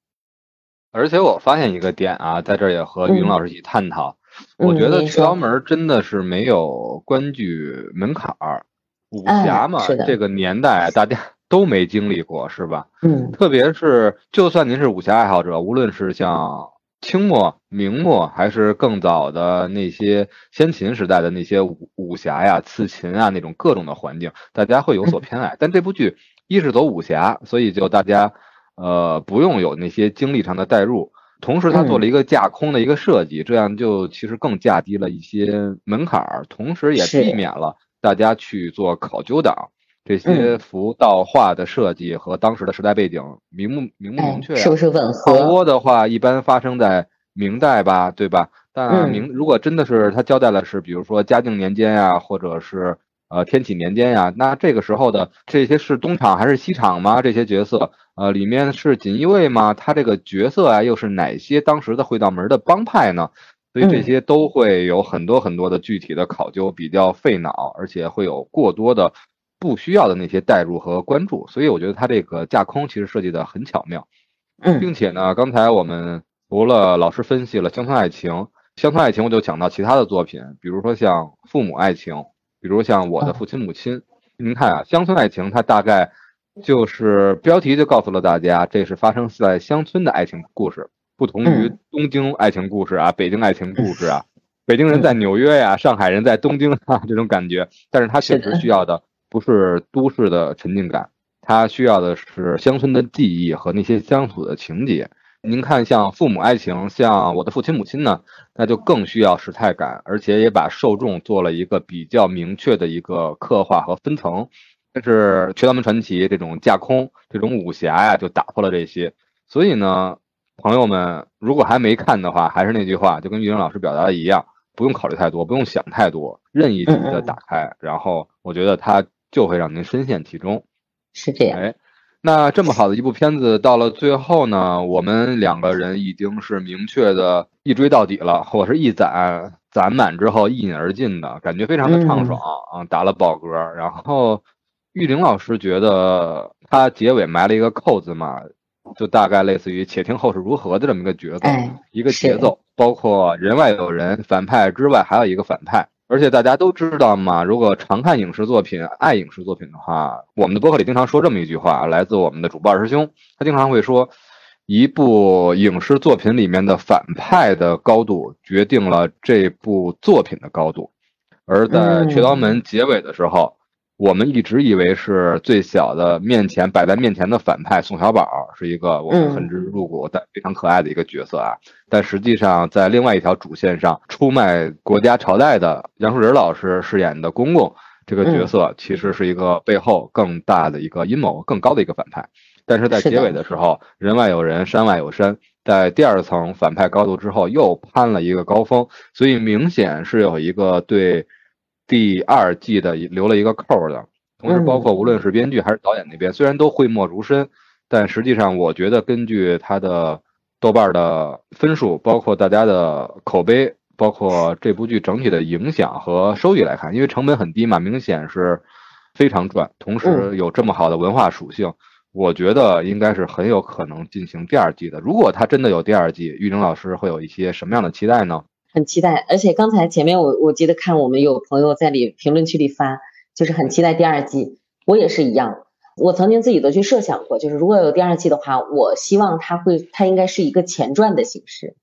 而且我发现一个点啊，在这儿也和于老师一起探讨，嗯我觉得《您雀刀门》真的是没有观剧门槛儿，武哎侠嘛，这个年代大家都没经历过，是吧？嗯特别是就算您是武侠爱好者，无论是像清末、明末，还是更早的那些先秦时代的那些武武侠呀、刺秦啊那种各种的环境，大家会有所偏爱。但这部剧一是走武侠，所以就大家呃不用有那些经历上的代入。同时，他做了一个架空的一个设计，这样就其实更降低了一些门槛儿，同时也避免了大家去做考究党。这些符道画的设计和当时的时代背景明不明不明确？是不是吻合？蜂窝的话，一般发生在明代吧，对吧？但明如果真的是他交代了是，比如说嘉靖年间呀，或者是呃天启年间呀，那这个时候的这些是东厂还是西厂吗？这些角色，呃，里面是锦衣卫吗？他这个角色啊，又是哪些当时的会道门的帮派呢？所以这些都会有很多很多的具体的考究，比较费脑，而且会有过多的。不需要的那些代入和关注，所以我觉得它这个架空其实设计的很巧妙，嗯，并且呢，刚才我们除了老师分析了乡村爱情，乡村爱情我就讲到其他的作品，比如说像父母爱情，比如像我的父亲母亲。您看啊，乡村爱情它大概就是标题就告诉了大家，这是发生在乡村的爱情故事，不同于东京爱情故事啊，北京爱情故事啊，北京人在纽约呀，上海人在东京啊这种感觉，但是它确实需要的。不是都市的沉浸感，它需要的是乡村的记忆和那些乡土的情节。您看，像父母爱情，像我的父亲母亲呢，那就更需要时态感，而且也把受众做了一个比较明确的一个刻画和分层。但是《缺道门传奇》这种架空、这种武侠呀，就打破了这些。所以呢，朋友们，如果还没看的话，还是那句话，就跟玉玲老师表达的一样，不用考虑太多，不用想太多，任意的打开，然后我觉得它。就会让您深陷其中，是这样。哎，那这么好的一部片子，到了最后呢，我们两个人已经是明确的一追到底了。我是一攒攒满之后一饮而尽的感觉，非常的畅爽啊，打了饱嗝。然后玉玲老师觉得他结尾埋了一个扣子嘛，就大概类似于“且听后事如何”的这么一个角色，一个节奏，包括人外有人，反派之外还有一个反派。而且大家都知道嘛，如果常看影视作品、爱影视作品的话，我们的博客里经常说这么一句话，来自我们的主播二师兄，他经常会说，一部影视作品里面的反派的高度决定了这部作品的高度，而在《雀刀门》结尾的时候。我们一直以为是最小的面前摆在面前的反派宋小宝是一个我们恨之入骨但非常可爱的一个角色啊，但实际上在另外一条主线上出卖国家朝代的杨树林老师饰演的公公这个角色，其实是一个背后更大的一个阴谋更高的一个反派，但是在结尾的时候，人外有人，山外有山，在第二层反派高度之后又攀了一个高峰，所以明显是有一个对。第二季的留了一个扣的，同时包括无论是编剧还是导演那边，虽然都讳莫如深，但实际上我觉得根据他的豆瓣的分数，包括大家的口碑，包括这部剧整体的影响和收益来看，因为成本很低嘛，明显是非常赚，同时有这么好的文化属性，我觉得应该是很有可能进行第二季的。如果他真的有第二季，玉玲老师会有一些什么样的期待呢？很期待，而且刚才前面我我记得看我们有朋友在里评论区里发，就是很期待第二季。我也是一样，我曾经自己都去设想过，就是如果有第二季的话，我希望它会，它应该是一个前传的形式。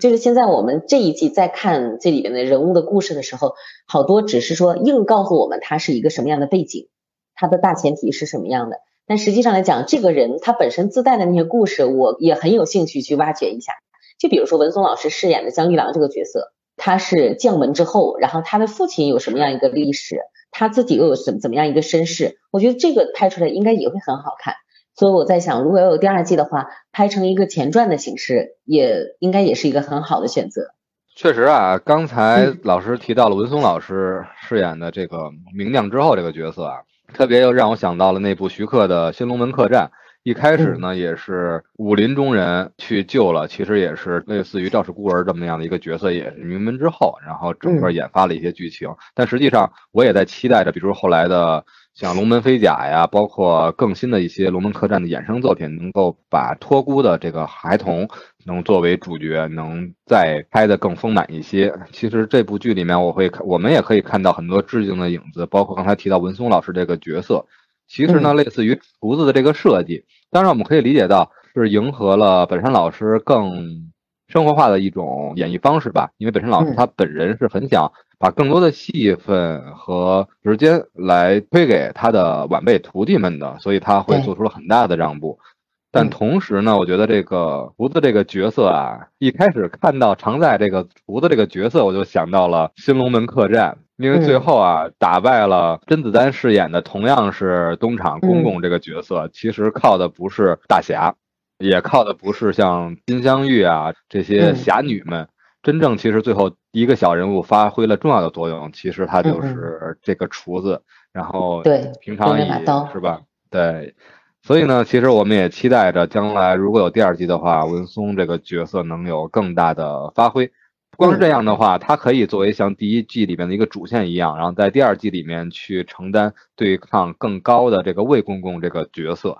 就是现在我们这一季在看这里面的人物的故事的时候，好多只是说硬告诉我们他是一个什么样的背景，他的大前提是什么样的，但实际上来讲，这个人他本身自带的那些故事，我也很有兴趣去挖掘一下。就比如说文松老师饰演的江玉郎这个角色，他是将门之后，然后他的父亲有什么样一个历史，他自己又有怎怎么样一个身世，我觉得这个拍出来应该也会很好看。所以我在想，如果要有第二季的话，拍成一个前传的形式，也应该也是一个很好的选择。确实啊，刚才老师提到了文松老师饰演的这个明将之后这个角色啊，特别又让我想到了那部徐克的《新龙门客栈》。一开始呢，也是武林中人去救了，其实也是类似于赵氏孤儿这么样的一个角色，也是名门之后，然后整个研发了一些剧情。但实际上，我也在期待着，比如后来的像《龙门飞甲》呀，包括更新的一些《龙门客栈》的衍生作品，能够把托孤的这个孩童能作为主角，能再拍的更丰满一些。其实这部剧里面，我会看，我们也可以看到很多致敬的影子，包括刚才提到文松老师这个角色。其实呢，类似于厨子的这个设计。当然，我们可以理解到是迎合了本山老师更生活化的一种演绎方式吧。因为本山老师他本人是很想把更多的戏份和时间来推给他的晚辈徒弟们的，所以他会做出了很大的让步。但同时呢，我觉得这个厨子这个角色啊，一开始看到常在这个厨子这个角色，我就想到了《新龙门客栈》，因为最后啊打败了甄子丹饰演的同样是东厂公公这个角色，其实靠的不是大侠，也靠的不是像金镶玉啊这些侠女们，真正其实最后一个小人物发挥了重要的作用，其实他就是这个厨子，然后对平常以是吧？对。所以呢，其实我们也期待着将来如果有第二季的话，文松这个角色能有更大的发挥。光是这样的话，它可以作为像第一季里面的一个主线一样，然后在第二季里面去承担对抗更高的这个魏公公这个角色，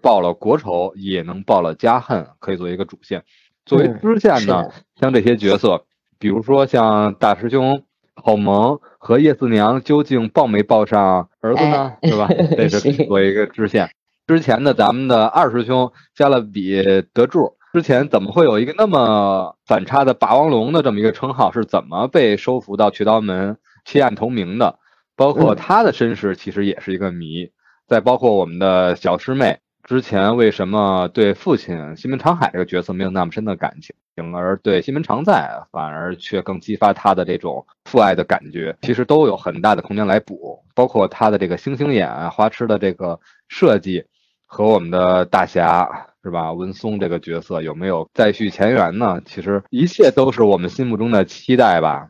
报了国仇也能报了家恨，可以作为一个主线。作为支线呢，像这些角色，比如说像大师兄郝萌和叶四娘，究竟报没报上儿子呢？是吧？<laughs> 这是作为一个支线。之前的咱们的二师兄加勒比德柱，之前怎么会有一个那么反差的霸王龙的这么一个称号？是怎么被收服到渠道门弃暗投明的？包括他的身世其实也是一个谜。再包括我们的小师妹之前为什么对父亲西门长海这个角色没有那么深的感情，而对西门常在反而却更激发他的这种父爱的感觉？其实都有很大的空间来补。包括他的这个星星眼花痴的这个设计。和我们的大侠是吧？文松这个角色有没有再续前缘呢？其实一切都是我们心目中的期待吧。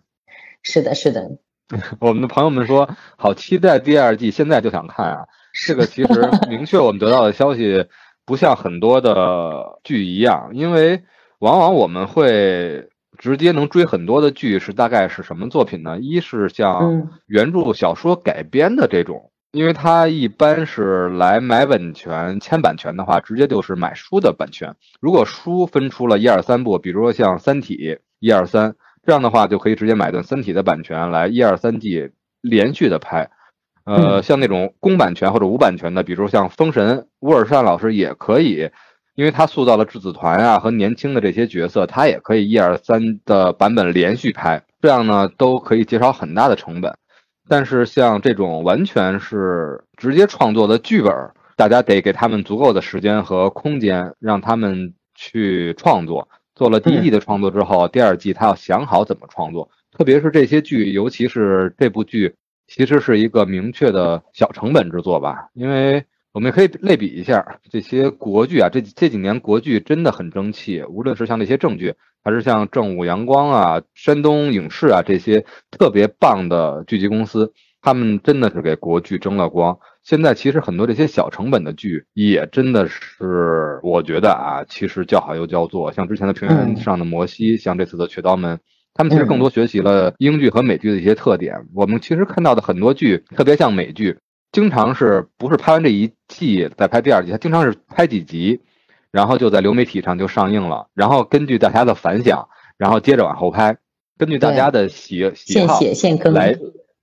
是的，是的。<laughs> 我们的朋友们说好期待第二季，现在就想看啊。这个其实明确我们得到的消息，不像很多的剧一样，因为往往我们会直接能追很多的剧，是大概是什么作品呢？一是像原著小说改编的这种。因为他一般是来买版权、签版权的话，直接就是买书的版权。如果书分出了一二三部，比如说像《三体》一二三这样的话，就可以直接买断《三体》的版权来一二三季连续的拍。呃，像那种公版权或者无版权的，比如像《封神》，乌尔善老师也可以，因为他塑造了质子团啊和年轻的这些角色，他也可以一二三的版本连续拍，这样呢都可以减少很大的成本。但是像这种完全是直接创作的剧本，大家得给他们足够的时间和空间，让他们去创作。做了第一季的创作之后，第二季他要想好怎么创作。特别是这些剧，尤其是这部剧，其实是一个明确的小成本制作吧。因为我们可以类比一下这些国剧啊，这这几年国剧真的很争气，无论是像那些正剧。还是像正午阳光啊、山东影视啊这些特别棒的剧集公司，他们真的是给国剧争了光。现在其实很多这些小成本的剧也真的是，我觉得啊，其实叫好又叫座。像之前的《平原上的摩西》，像这次的《雀刀门》，他们其实更多学习了英剧和美剧的一些特点。我们其实看到的很多剧，特别像美剧，经常是不是拍完这一季再拍第二季，他经常是拍几集。然后就在流媒体上就上映了，然后根据大家的反响，然后接着往后拍，根据大家的喜喜好来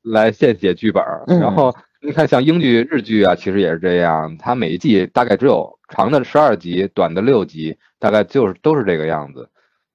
来现写剧本。然后你看，像英剧、日剧啊，其实也是这样，它每一季大概只有长的十二集，短的六集，大概就是都是这个样子。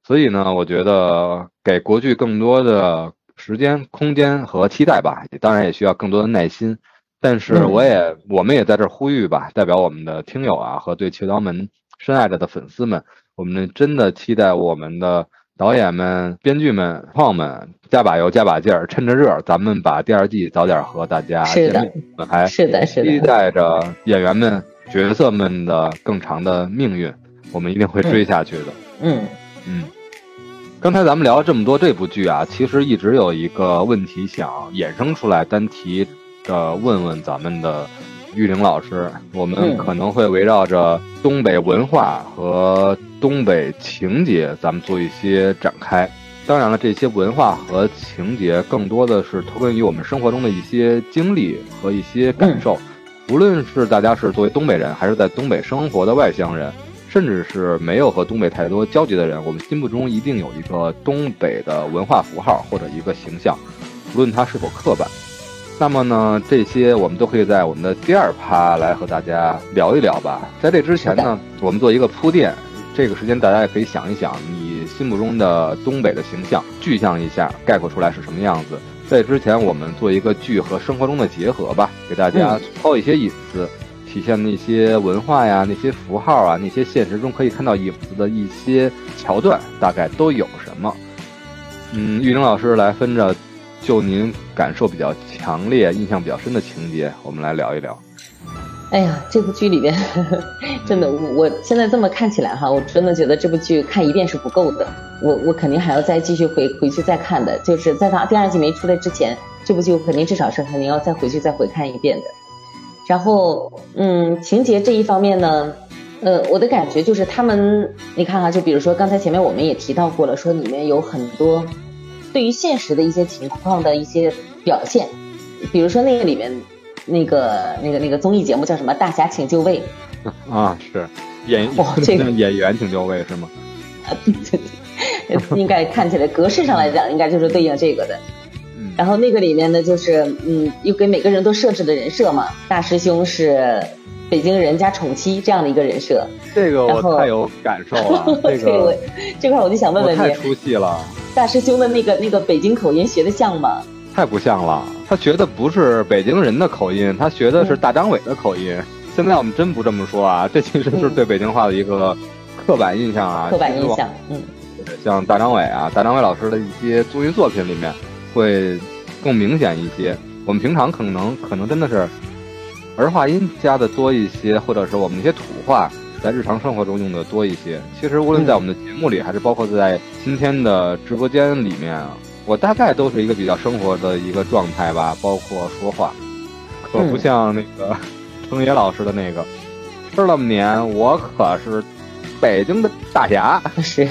所以呢，我觉得给国剧更多的时间、空间和期待吧，当然也需要更多的耐心。但是我也我们也在这呼吁吧，代表我们的听友啊和对《雀刀门》。深爱着的粉丝们，我们真的期待我们的导演们、编剧们、创们加把油、加把劲儿，趁着热，咱们把第二季早点和大家见面。我们还是的，是的，期待着演员们、角色们的更长的命运，我们一定会追下去的。嗯嗯。刚才咱们聊了这么多这部剧啊，其实一直有一个问题想衍生出来，单提的问问咱们的。玉玲老师，我们可能会围绕着东北文化和东北情节，咱们做一些展开。当然了，这些文化和情节更多的是投根于我们生活中的一些经历和一些感受。无论是大家是作为东北人，还是在东北生活的外乡人，甚至是没有和东北太多交集的人，我们心目中一定有一个东北的文化符号或者一个形象，无论它是否刻板。那么呢，这些我们都可以在我们的第二趴来和大家聊一聊吧。在这之前呢，我们做一个铺垫。这个时间大家也可以想一想，你心目中的东北的形象，具象一下，概括出来是什么样子。在之前我们做一个剧和生活中的结合吧，给大家抛一些影子，体现那些文化呀、那些符号啊、那些现实中可以看到影子的一些桥段，大概都有什么？嗯，玉玲老师来分着，就您感受比较强烈、印象比较深的情节，我们来聊一聊。哎呀，这部剧里边，真的，我我现在这么看起来哈，我真的觉得这部剧看一遍是不够的，我我肯定还要再继续回回去再看的，就是在它第二季没出来之前，这部剧我肯定至少是肯定要再回去再回看一遍的。然后，嗯，情节这一方面呢，呃，我的感觉就是他们，你看哈，就比如说刚才前面我们也提到过了，说里面有很多对于现实的一些情况的一些表现，比如说那个里面。那个、那个、那个综艺节目叫什么？大侠请就位。<laughs> 啊，是演哇，这个 <laughs> 演员请就位是吗？啊，对对对，应该看起来格式上来讲，应该就是对应这个的。嗯。然后那个里面呢，就是嗯，又给每个人都设置的人设嘛。大师兄是北京人加宠妻这样的一个人设。这个我太有感受了。<laughs> 这个这块我就想问问你，太出戏了。大师兄的那个那个北京口音学的像吗？太不像了，他学的不是北京人的口音，他学的是大张伟的口音。现在我们真不这么说啊，这其实是对北京话的一个刻板印象啊。刻板印象，嗯。像大张伟啊，大张伟老师的一些综艺作品里面会更明显一些。我们平常可能可能真的是儿化音加的多一些，或者是我们一些土话在日常生活中用的多一些。其实无论在我们的节目里，还是包括在今天的直播间里面啊。我大概都是一个比较生活的一个状态吧，包括说话，可不像那个 <laughs> 程野老师的那个，吃了么年，我可是北京的大侠。是，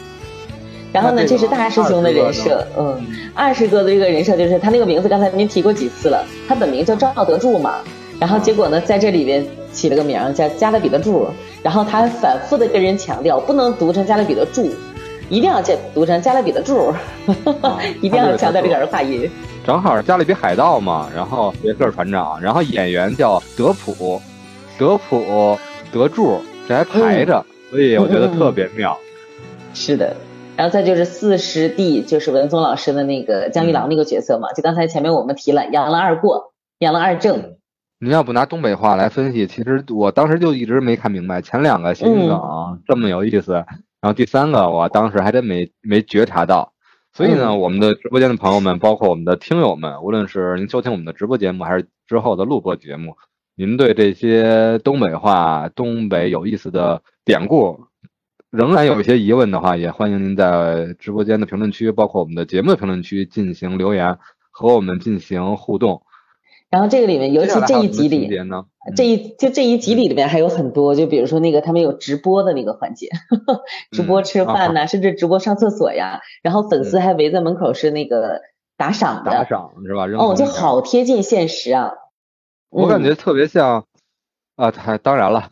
<laughs> 然后呢，这是大师兄的人设，嗯，二师哥的这个人设就是他那个名字，刚才您提过几次了，他本名叫赵德柱嘛，然后结果呢，在这里边起了个名叫加勒比的柱，然后他还反复的跟人强调，不能读成加勒比的柱。一定要读成加勒比的柱，<laughs> 一定要强调这个儿化音。正好加勒比海盗嘛，然后杰克船长，然后演员叫德普，德普德柱，这还排着，所以我觉得特别妙。是的，然后再就是四师弟，就是文松老师的那个江玉郎那个角色嘛，就刚才前面我们提了，杨了二过，杨了二正。你要不拿东北话来分析，其实我当时就一直没看明白前两个心梗这么有意思。然后第三个，我当时还真没没觉察到，所以呢，我们的直播间的朋友们，包括我们的听友们，无论是您收听我们的直播节目，还是之后的录播节目，您对这些东北话、东北有意思的典故，仍然有一些疑问的话，也欢迎您在直播间的评论区，包括我们的节目的评论区进行留言，和我们进行互动。然后这个里面，尤其这一集里，这一就这一集里里面还有很多，就比如说那个他们有直播的那个环节，<laughs> 直播吃饭呐，甚至直播上厕所呀，然后粉丝还围在门口是那个打赏的，打赏是吧？哦，就好贴近现实啊！我感觉特别像啊，他当然了。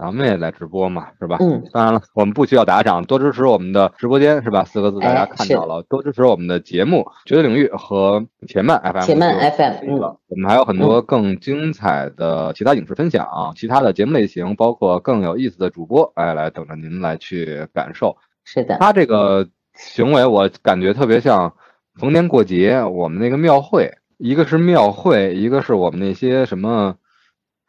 咱们也在直播嘛，是吧？嗯，当然了，我们不需要打赏，多支持我们的直播间，是吧？四个字大家看到了，多支持我们的节目《绝对领域》和前曼 FM。前曼 FM，嗯，我们还有很多更精彩的其他影视分享，其他的节目类型，包括更有意思的主播，哎，来等着您来去感受。是的，他这个行为我感觉特别像逢年过节我们那个庙会，一个是庙会，一个是我们那些什么。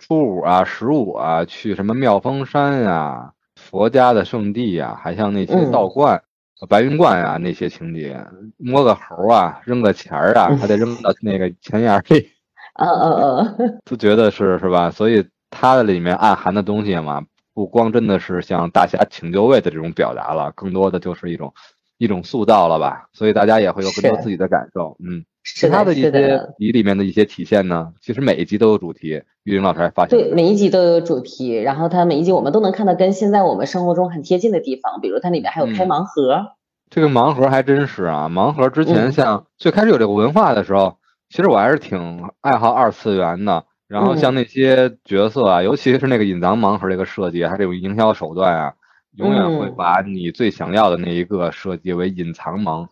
初五啊，十五啊，去什么妙峰山呀，佛家的圣地呀，还像那些道观、白云观啊那些情节，摸个猴啊，扔个钱儿啊，还得扔到那个钱眼里。<laughs> 嗯嗯嗯，<laughs> 都觉得是是吧？所以它的里面暗含的东西嘛，不光真的是像大侠请就位的这种表达了，更多的就是一种一种塑造了吧。所以大家也会有更多自己的感受。嗯。其他的一些集里面的一些体现呢，其实每一集都有主题。玉玲老师还发现，对，每一集都有主题，然后它每一集我们都能看到跟现在我们生活中很贴近的地方，比如它里面还有开盲盒。这个盲盒还真是啊，盲盒之前像最开始有这个文化的时候，其实我还是挺爱好二次元的。然后像那些角色啊，尤其是那个隐藏盲盒这个设计，它这种营销手段啊，永远会把你最想要的那一个设计为隐藏盲盒。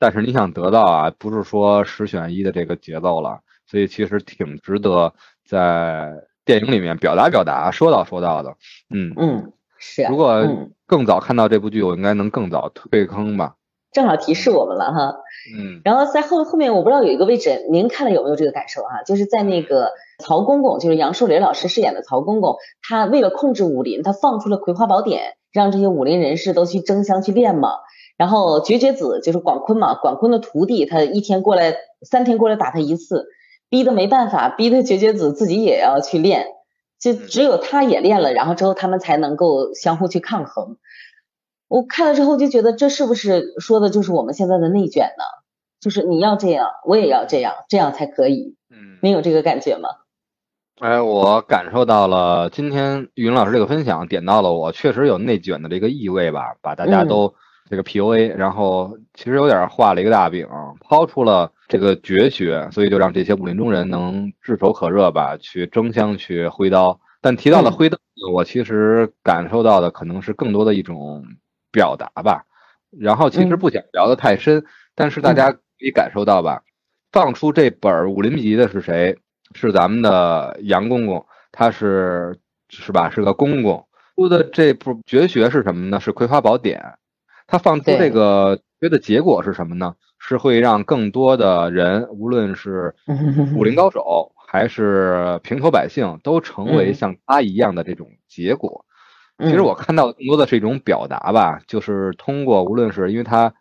但是你想得到啊，不是说十选一的这个节奏了，所以其实挺值得在电影里面表达表达，说到说到的。嗯嗯，是。如果更早看到这部剧，我应该能更早退坑吧。正好提示我们了哈。嗯然后在后后面，我不知道有一个位置，您看了有没有这个感受啊？就是在那个曹公公，就是杨树林老师饰演的曹公公，他为了控制武林，他放出了葵花宝典，让这些武林人士都去争相去练嘛。然后绝绝子就是广坤嘛，广坤的徒弟，他一天过来，三天过来打他一次，逼得没办法，逼得绝绝子自己也要去练，就只有他也练了，然后之后他们才能够相互去抗衡。我看了之后就觉得，这是不是说的就是我们现在的内卷呢？就是你要这样，我也要这样，这样才可以。嗯，你有这个感觉吗？哎，我感受到了今天玉云老师这个分享，点到了我确实有内卷的这个意味吧，把大家都这个 PUA，、然后其实有点画了一个大饼，抛出了这个绝学，所以就让这些武林中人能炙手可热吧，去争相去挥刀。但提到了嗯挥刀，我其实感受到的可能是更多的一种表达吧。然后其实嗯不想聊得太深，但是大家可以感受到吧，放出这本武林秘籍的是谁？是咱们的杨公公，他是是吧？是个公公。出的这部绝学是什么呢？是《葵花宝典》。他放出这个约的结果是什么呢？是会让更多的人，无论是 <laughs> 武林高手还是平头百姓，都成为嗯。像他一样的这种结果。嗯其实我看到的更多的是一种表达吧，就是通过无论是因为他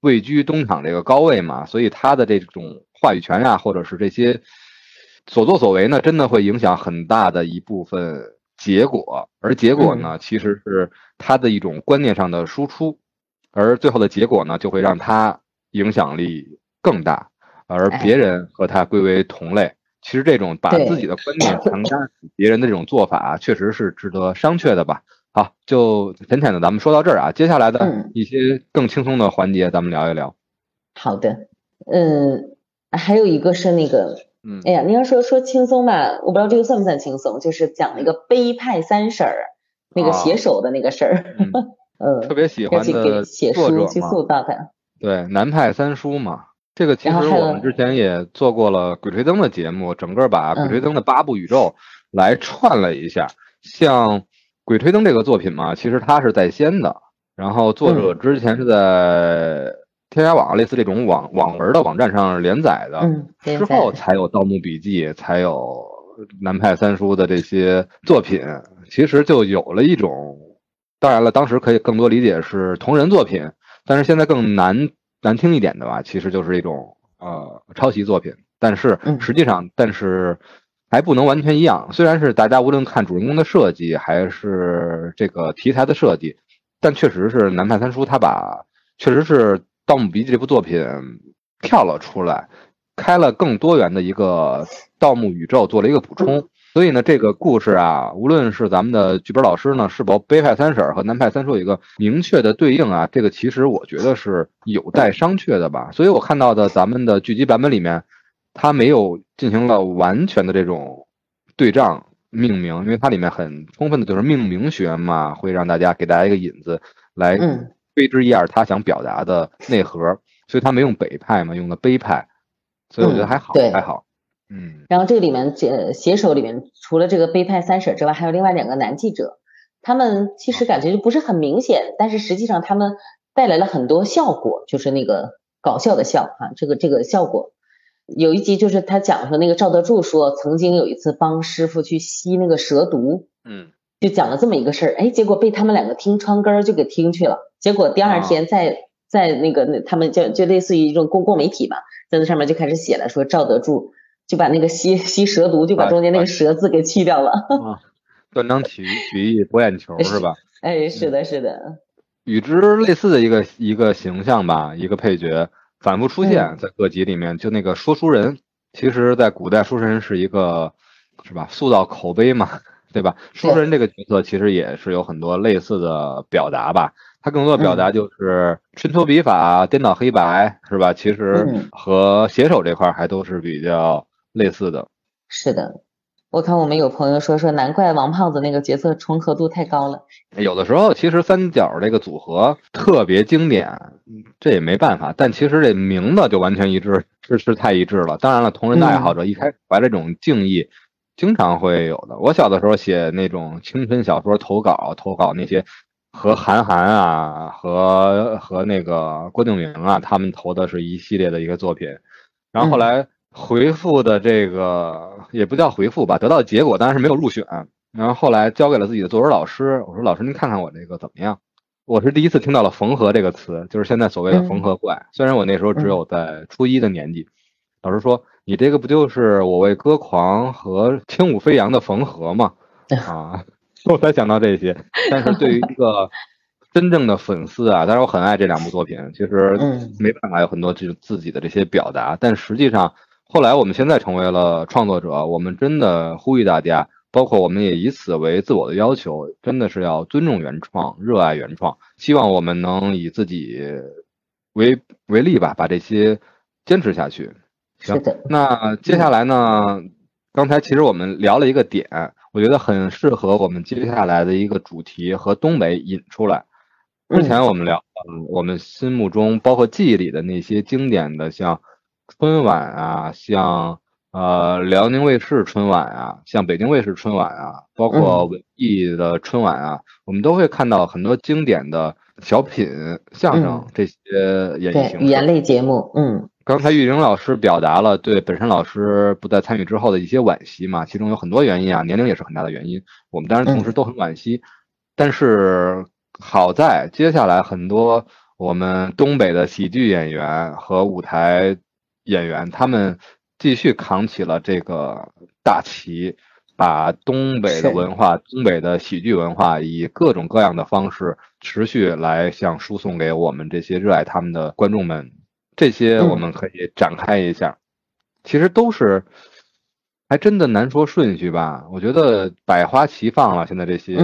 位居东厂这个高位嘛，所以他的这种话语权呀、或者是这些所作所为呢，真的会影响很大的一部分结果，而结果呢，其实是他的一种观念上的输出，而最后的结果呢，就会让他影响力更大，而哎别人和他归为同类。其实这种把自己的观点强加给别人的这种做法啊，确实是值得商榷的吧。好，就浅浅的咱们说到这儿啊，接下来的嗯一些更轻松的环节，咱们聊一聊。好的，嗯，还有一个是那个，嗯哎呀，你要说说轻松吧，我不知道这个算不算轻松，就是讲那个杯派三婶儿那个啊写手的那个事儿，嗯，<laughs> 嗯，特别喜欢的写作者嘛，对，南派三叔嘛。这个其实我们之前也做过了《鬼吹灯》的节目，整个把《鬼吹嗯灯》的八部宇宙来串了一下。像《鬼吹灯》这个作品嘛，其实它是在先的，然后作者嗯之前是在天涯网类似这种网网文的网站上连载的，嗯，之后才有《盗墓笔记》，才有南派三叔的这些作品，其实就有了一种，当然了，当时可以更多理解是同人作品，但是现在更难难听一点的吧，其实就是一种呃抄袭作品，但是嗯实际上，但是还不能完全一样。虽然是大家无论看主人公的设计还是这个题材的设计，但确实是南派三叔他把确实是《盗墓笔记》这部作品跳了出来，开了更多元的一个盗墓宇宙，做了一个补充。所以呢，这个故事啊，无论是咱们的剧本老师呢，是否北派三婶儿和南派三叔有一个明确的对应啊，这个其实我觉得是有待商榷的吧。所以我看到的咱们的剧集版本里面，它没有进行了完全的这种对仗命名，因为它里面很充分的就是命名学嘛，会让大家给大家一个引子来嗯推之一二他想表达的内核，所以他没用北派嘛，用的北派，所以我觉得还好，嗯还好。嗯。然后这个里面写写手里面除了这个背派三婶之外，还有另外两个男记者，他们其实感觉就不是很明显，但是实际上他们带来了很多效果，就是那个搞笑的笑啊，这个这个效果。有一集就是他讲说那个赵德柱说曾经有一次帮师傅去吸那个蛇毒，嗯。就讲了这么一个事儿，哎，结果被他们两个听穿根儿就给听去了，结果第二天在在那个那他们就就类似于一种公共媒体吧，在那上面就开始写了说赵德柱就把那个吸 <laughs> 吸蛇毒就把中间那个蛇字给去掉了，啊，<laughs> 断章取取义博眼球是吧？哎，是的，是的，与之类似的一个一个形象吧，一个配角反复出现在各集里面，就那个说书人，其实在古代说书人是一个是吧，塑造口碑嘛，对吧？说书人这个角色其实也是有很多类似的表达吧，他更多的表达就是春秋笔法、颠倒黑白，是吧？其实嗯和写手这块儿还都是比较类似的。是的。我看我们有朋友说说，难怪王胖子那个角色重合度太高了。有的时候其实三角这个组合特别经典，嗯这也没办法。但其实这名字就完全一致，是是太一致了。当然了，同人的爱好者一开始怀着这种敬意，经常会有的。我小的时候写那种青春小说投稿，投稿那些和韩寒啊，和和那个郭敬明啊，他们投的是一系列的一个作品，然后后来回复的这个也不叫回复吧，得到结果当然是没有入选，然后后来交给了自己的作文老师，我说老师您看看我这个怎么样？我是第一次听到了“缝合”这个词，就是现在所谓的“缝合怪”。虽然我那时候只有在初一的年纪，老师说你这个不就是我为歌狂和轻舞飞扬的缝合吗？啊。<laughs> 我才想到这些，但是对于一个真正的粉丝啊，当然我很爱这两部作品，其实没办法有很多这自己的这些表达，但实际上后来我们现在成为了创作者，我们真的呼吁大家，包括我们也以此为自我的要求，真的是要尊重原创，热爱原创，希望我们能以自己为为例吧，把这些坚持下去。行，那接下来呢？刚才其实我们聊了一个点。我觉得很适合我们接下来的一个主题和东北引出来。之前我们聊，我们心目中包括记忆里的那些经典的，像春晚啊，像呃辽宁卫视春晚啊，像北京卫视春晚啊，包括文艺的春晚啊，我们都会看到很多经典的小品、相声这些演。语言类节目，嗯。刚才玉玲老师表达了对本山老师不再参与之后的一些惋惜嘛，其中有很多原因啊，年龄也是很大的原因。我们当然同时都很惋惜，但是好在接下来很多我们东北的喜剧演员和舞台演员，他们继续扛起了这个大旗，把东北的文化、东北的喜剧文化以各种各样的方式持续来向输送给我们这些热爱他们的观众们。这些我们可以展开一下，其实都是，还真的难说顺序吧。我觉得百花齐放了，现在这些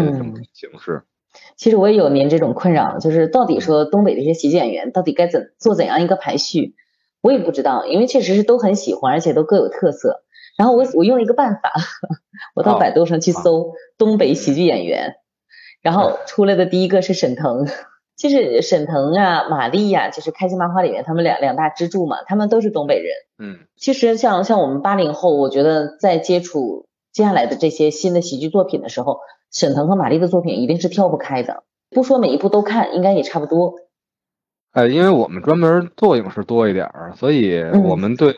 形式。其实我也有您这种困扰，就是到底说东北这些喜剧演员到底该怎做怎样一个排序，我也不知道，因为确实是都很喜欢，而且都各有特色。然后我我用了一个办法，<laughs> 我到百度上去搜东北喜剧演员，然后出来的第一个是沈腾。就是沈腾啊，马丽呀，就是开心麻花里面他们两两大支柱嘛，他们都是东北人。嗯，其实像像我们八零后，我觉得在接触接下来的这些新的喜剧作品的时候，沈腾和马丽的作品一定是跳不开的。不说每一部都看，应该也差不多。呃，因为我们专门做影视多一点儿，所以我们对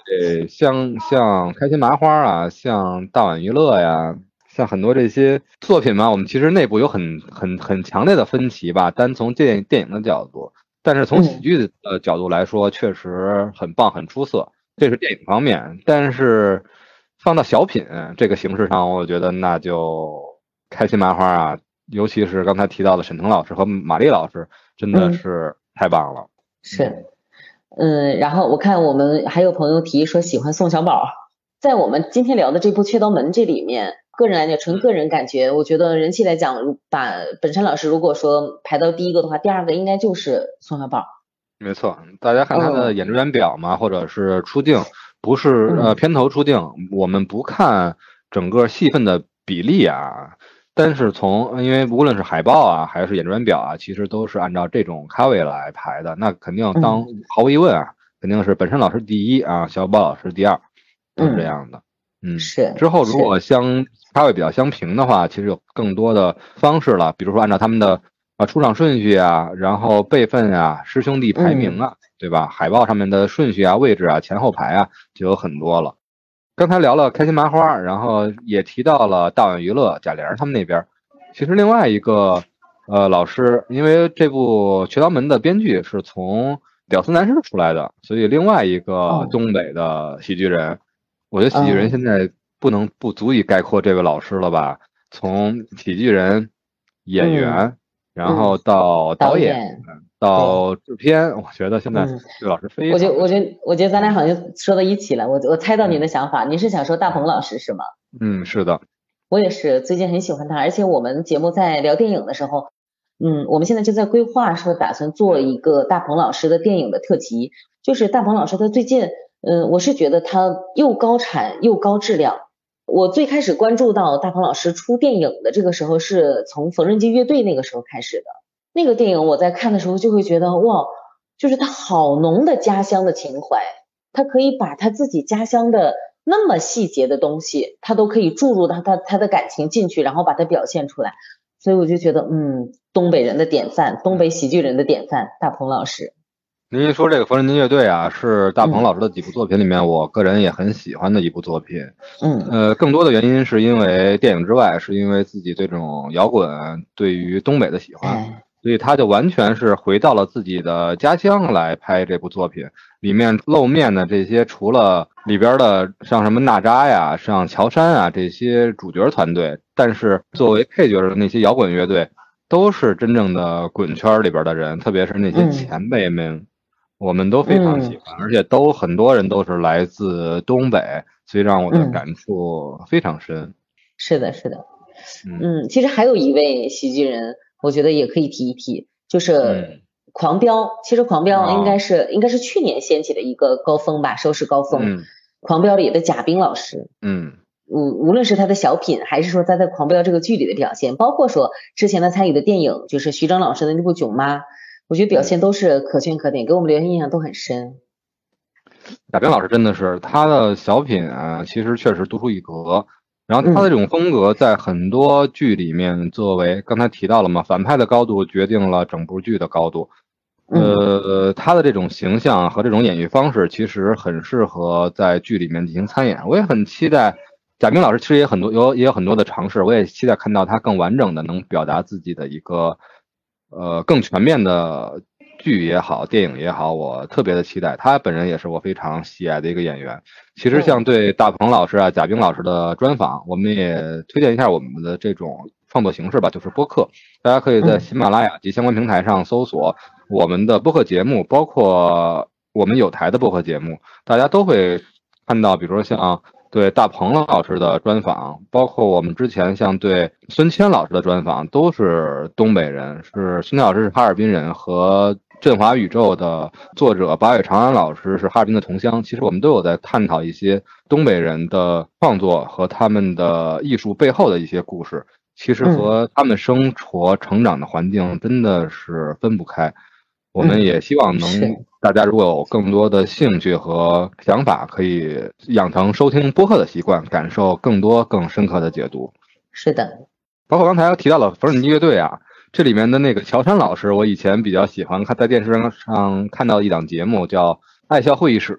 像像开心麻花啊，像大碗娱乐呀。像很多这些作品嘛，我们其实内部有很很很强烈的分歧吧。单从电电影的角度，但是从喜剧的角度来说，确实很棒、很出色。这是电影方面，但是放到小品这个形式上，我觉得那就开心麻花啊，尤其是刚才提到的沈腾老师和马丽老师，真的是太棒了。是，嗯，然后我看我们还有朋友提说喜欢宋小宝，在我们今天聊的这部《雀刀门》这里面。个人来讲，纯个人感觉，我觉得人气来讲，把本山老师如果说排到第一个的话，第二个应该就是宋小宝。没错，大家看他的演职员表嘛，或者是出镜，不是呃片头出镜，我们不看整个戏份的比例啊，但是从因为无论是海报啊，还是演职员表啊，其实都是按照这种咖位来排的，那肯定当毫无疑问啊，肯定是本身老师第一啊，小宝老师第二，都是这样的。嗯，是。之后如果相咖位比较相平的话，其实有更多的方式了，比如说按照他们的啊出场顺序啊，然后辈分啊，师兄弟排名啊，对吧？海报上面的顺序啊、位置啊、前后排啊，就有很多了。刚才聊了开心麻花，然后也提到了大碗娱乐贾玲他们那边。其实另外一个呃老师，因为这部《瘸刀门》的编剧是从屌丝男士出来的，所以另外一个东北的喜剧人。我觉得喜剧人现在不能不足以概括这位老师了吧？从喜剧人、演员，然后到导演，到制片，我觉得现在这老师非常。我觉我觉得我觉得咱俩好像说到一起了。我我猜到您的想法，您是想说大鹏老师是吗？嗯，是的。我也是，最近很喜欢他，而且我们节目在聊电影的时候，嗯，我们现在就在规划说打算做一个大鹏老师的电影的特辑，就是大鹏老师他最近。嗯，我是觉得他又高产又高质量。我最开始关注到大鹏老师出电影的这个时候，是从缝纫机乐队那个时候开始的。那个电影我在看的时候就会觉得，哇，就是他好浓的家乡的情怀，他可以把他自己家乡的那么细节的东西，他都可以注入到他他的感情进去，然后把它表现出来，所以我就觉得，嗯，东北人的典范，东北喜剧人的典范，大鹏老师。您一说这个缝纫机乐队啊，是大鹏老师的几部作品里面，我个人也很喜欢的一部作品。嗯呃，更多的原因是因为电影之外，是因为自己对这种摇滚对于东北的喜欢，哎，所以他就完全是回到了自己的家乡来拍这部作品。里面露面的这些，除了里边的像什么娜扎呀、像乔杉啊这些主角团队，但是作为配角的那些摇滚乐队，都是真正的滚圈里边的人，特别是那些嗯前辈们，我们都非常喜欢，而且都很多人都是来自东北，所以让我的嗯感触非常深。是的，是的。嗯嗯，其实还有一位喜剧人，我觉得也可以提一提，就是嗯狂飙。其实狂飙哦应该是、应该是去年掀起的一个高峰吧，收视高峰。嗯狂飙里的贾冰老师，嗯无无论是他的小品，还是说他在《狂飙》这个剧里的表现，包括说之前他参与的电影，就是徐峥老师的那部《囧妈》，我觉得表现都是可圈可点，给我们留下印象都很深。贾冰老师真的是他的小品啊，其实确实独树一格。然后他的这种风格在很多剧里面，作为刚才提到了嘛，反派的高度决定了整部剧的高度。嗯呃，他的这种形象和这种演绎方式，其实很适合在剧里面进行参演。我也很期待贾冰老师，其实也很多有也有很多的尝试，我也期待看到他更完整的能表达自己的一个呃更全面的剧也好，电影也好，我特别的期待。他本人也是我非常喜爱的一个演员。其实像对大鹏老师啊、贾冰老师的专访，我们也推荐一下我们的这种创作形式吧，就是播客。大家可以在嗯喜马拉雅及相关平台上搜索我们的播客节目，包括我们有台的播客节目，大家都会看到，比如说像对大鹏老师的专访，包括我们之前像对孙谦老师的专访，都是东北人，是孙谦老师是哈尔滨人，和振华宇宙的作者八月长安老师是哈尔滨的同乡。其实我们都有在探讨一些东北人的创作和他们的艺术背后的一些故事。其实和他们生活成长的环境真的是分不开。我们也希望能是大家如果有更多的兴趣和想法，可以养成收听播客的习惯，感受更多更深刻的解读。是的，包括刚才提到了缝纫机乐队啊，这里面的那个乔杉老师，我以前比较喜欢看在电视上看到一档节目叫《爱笑会议室》，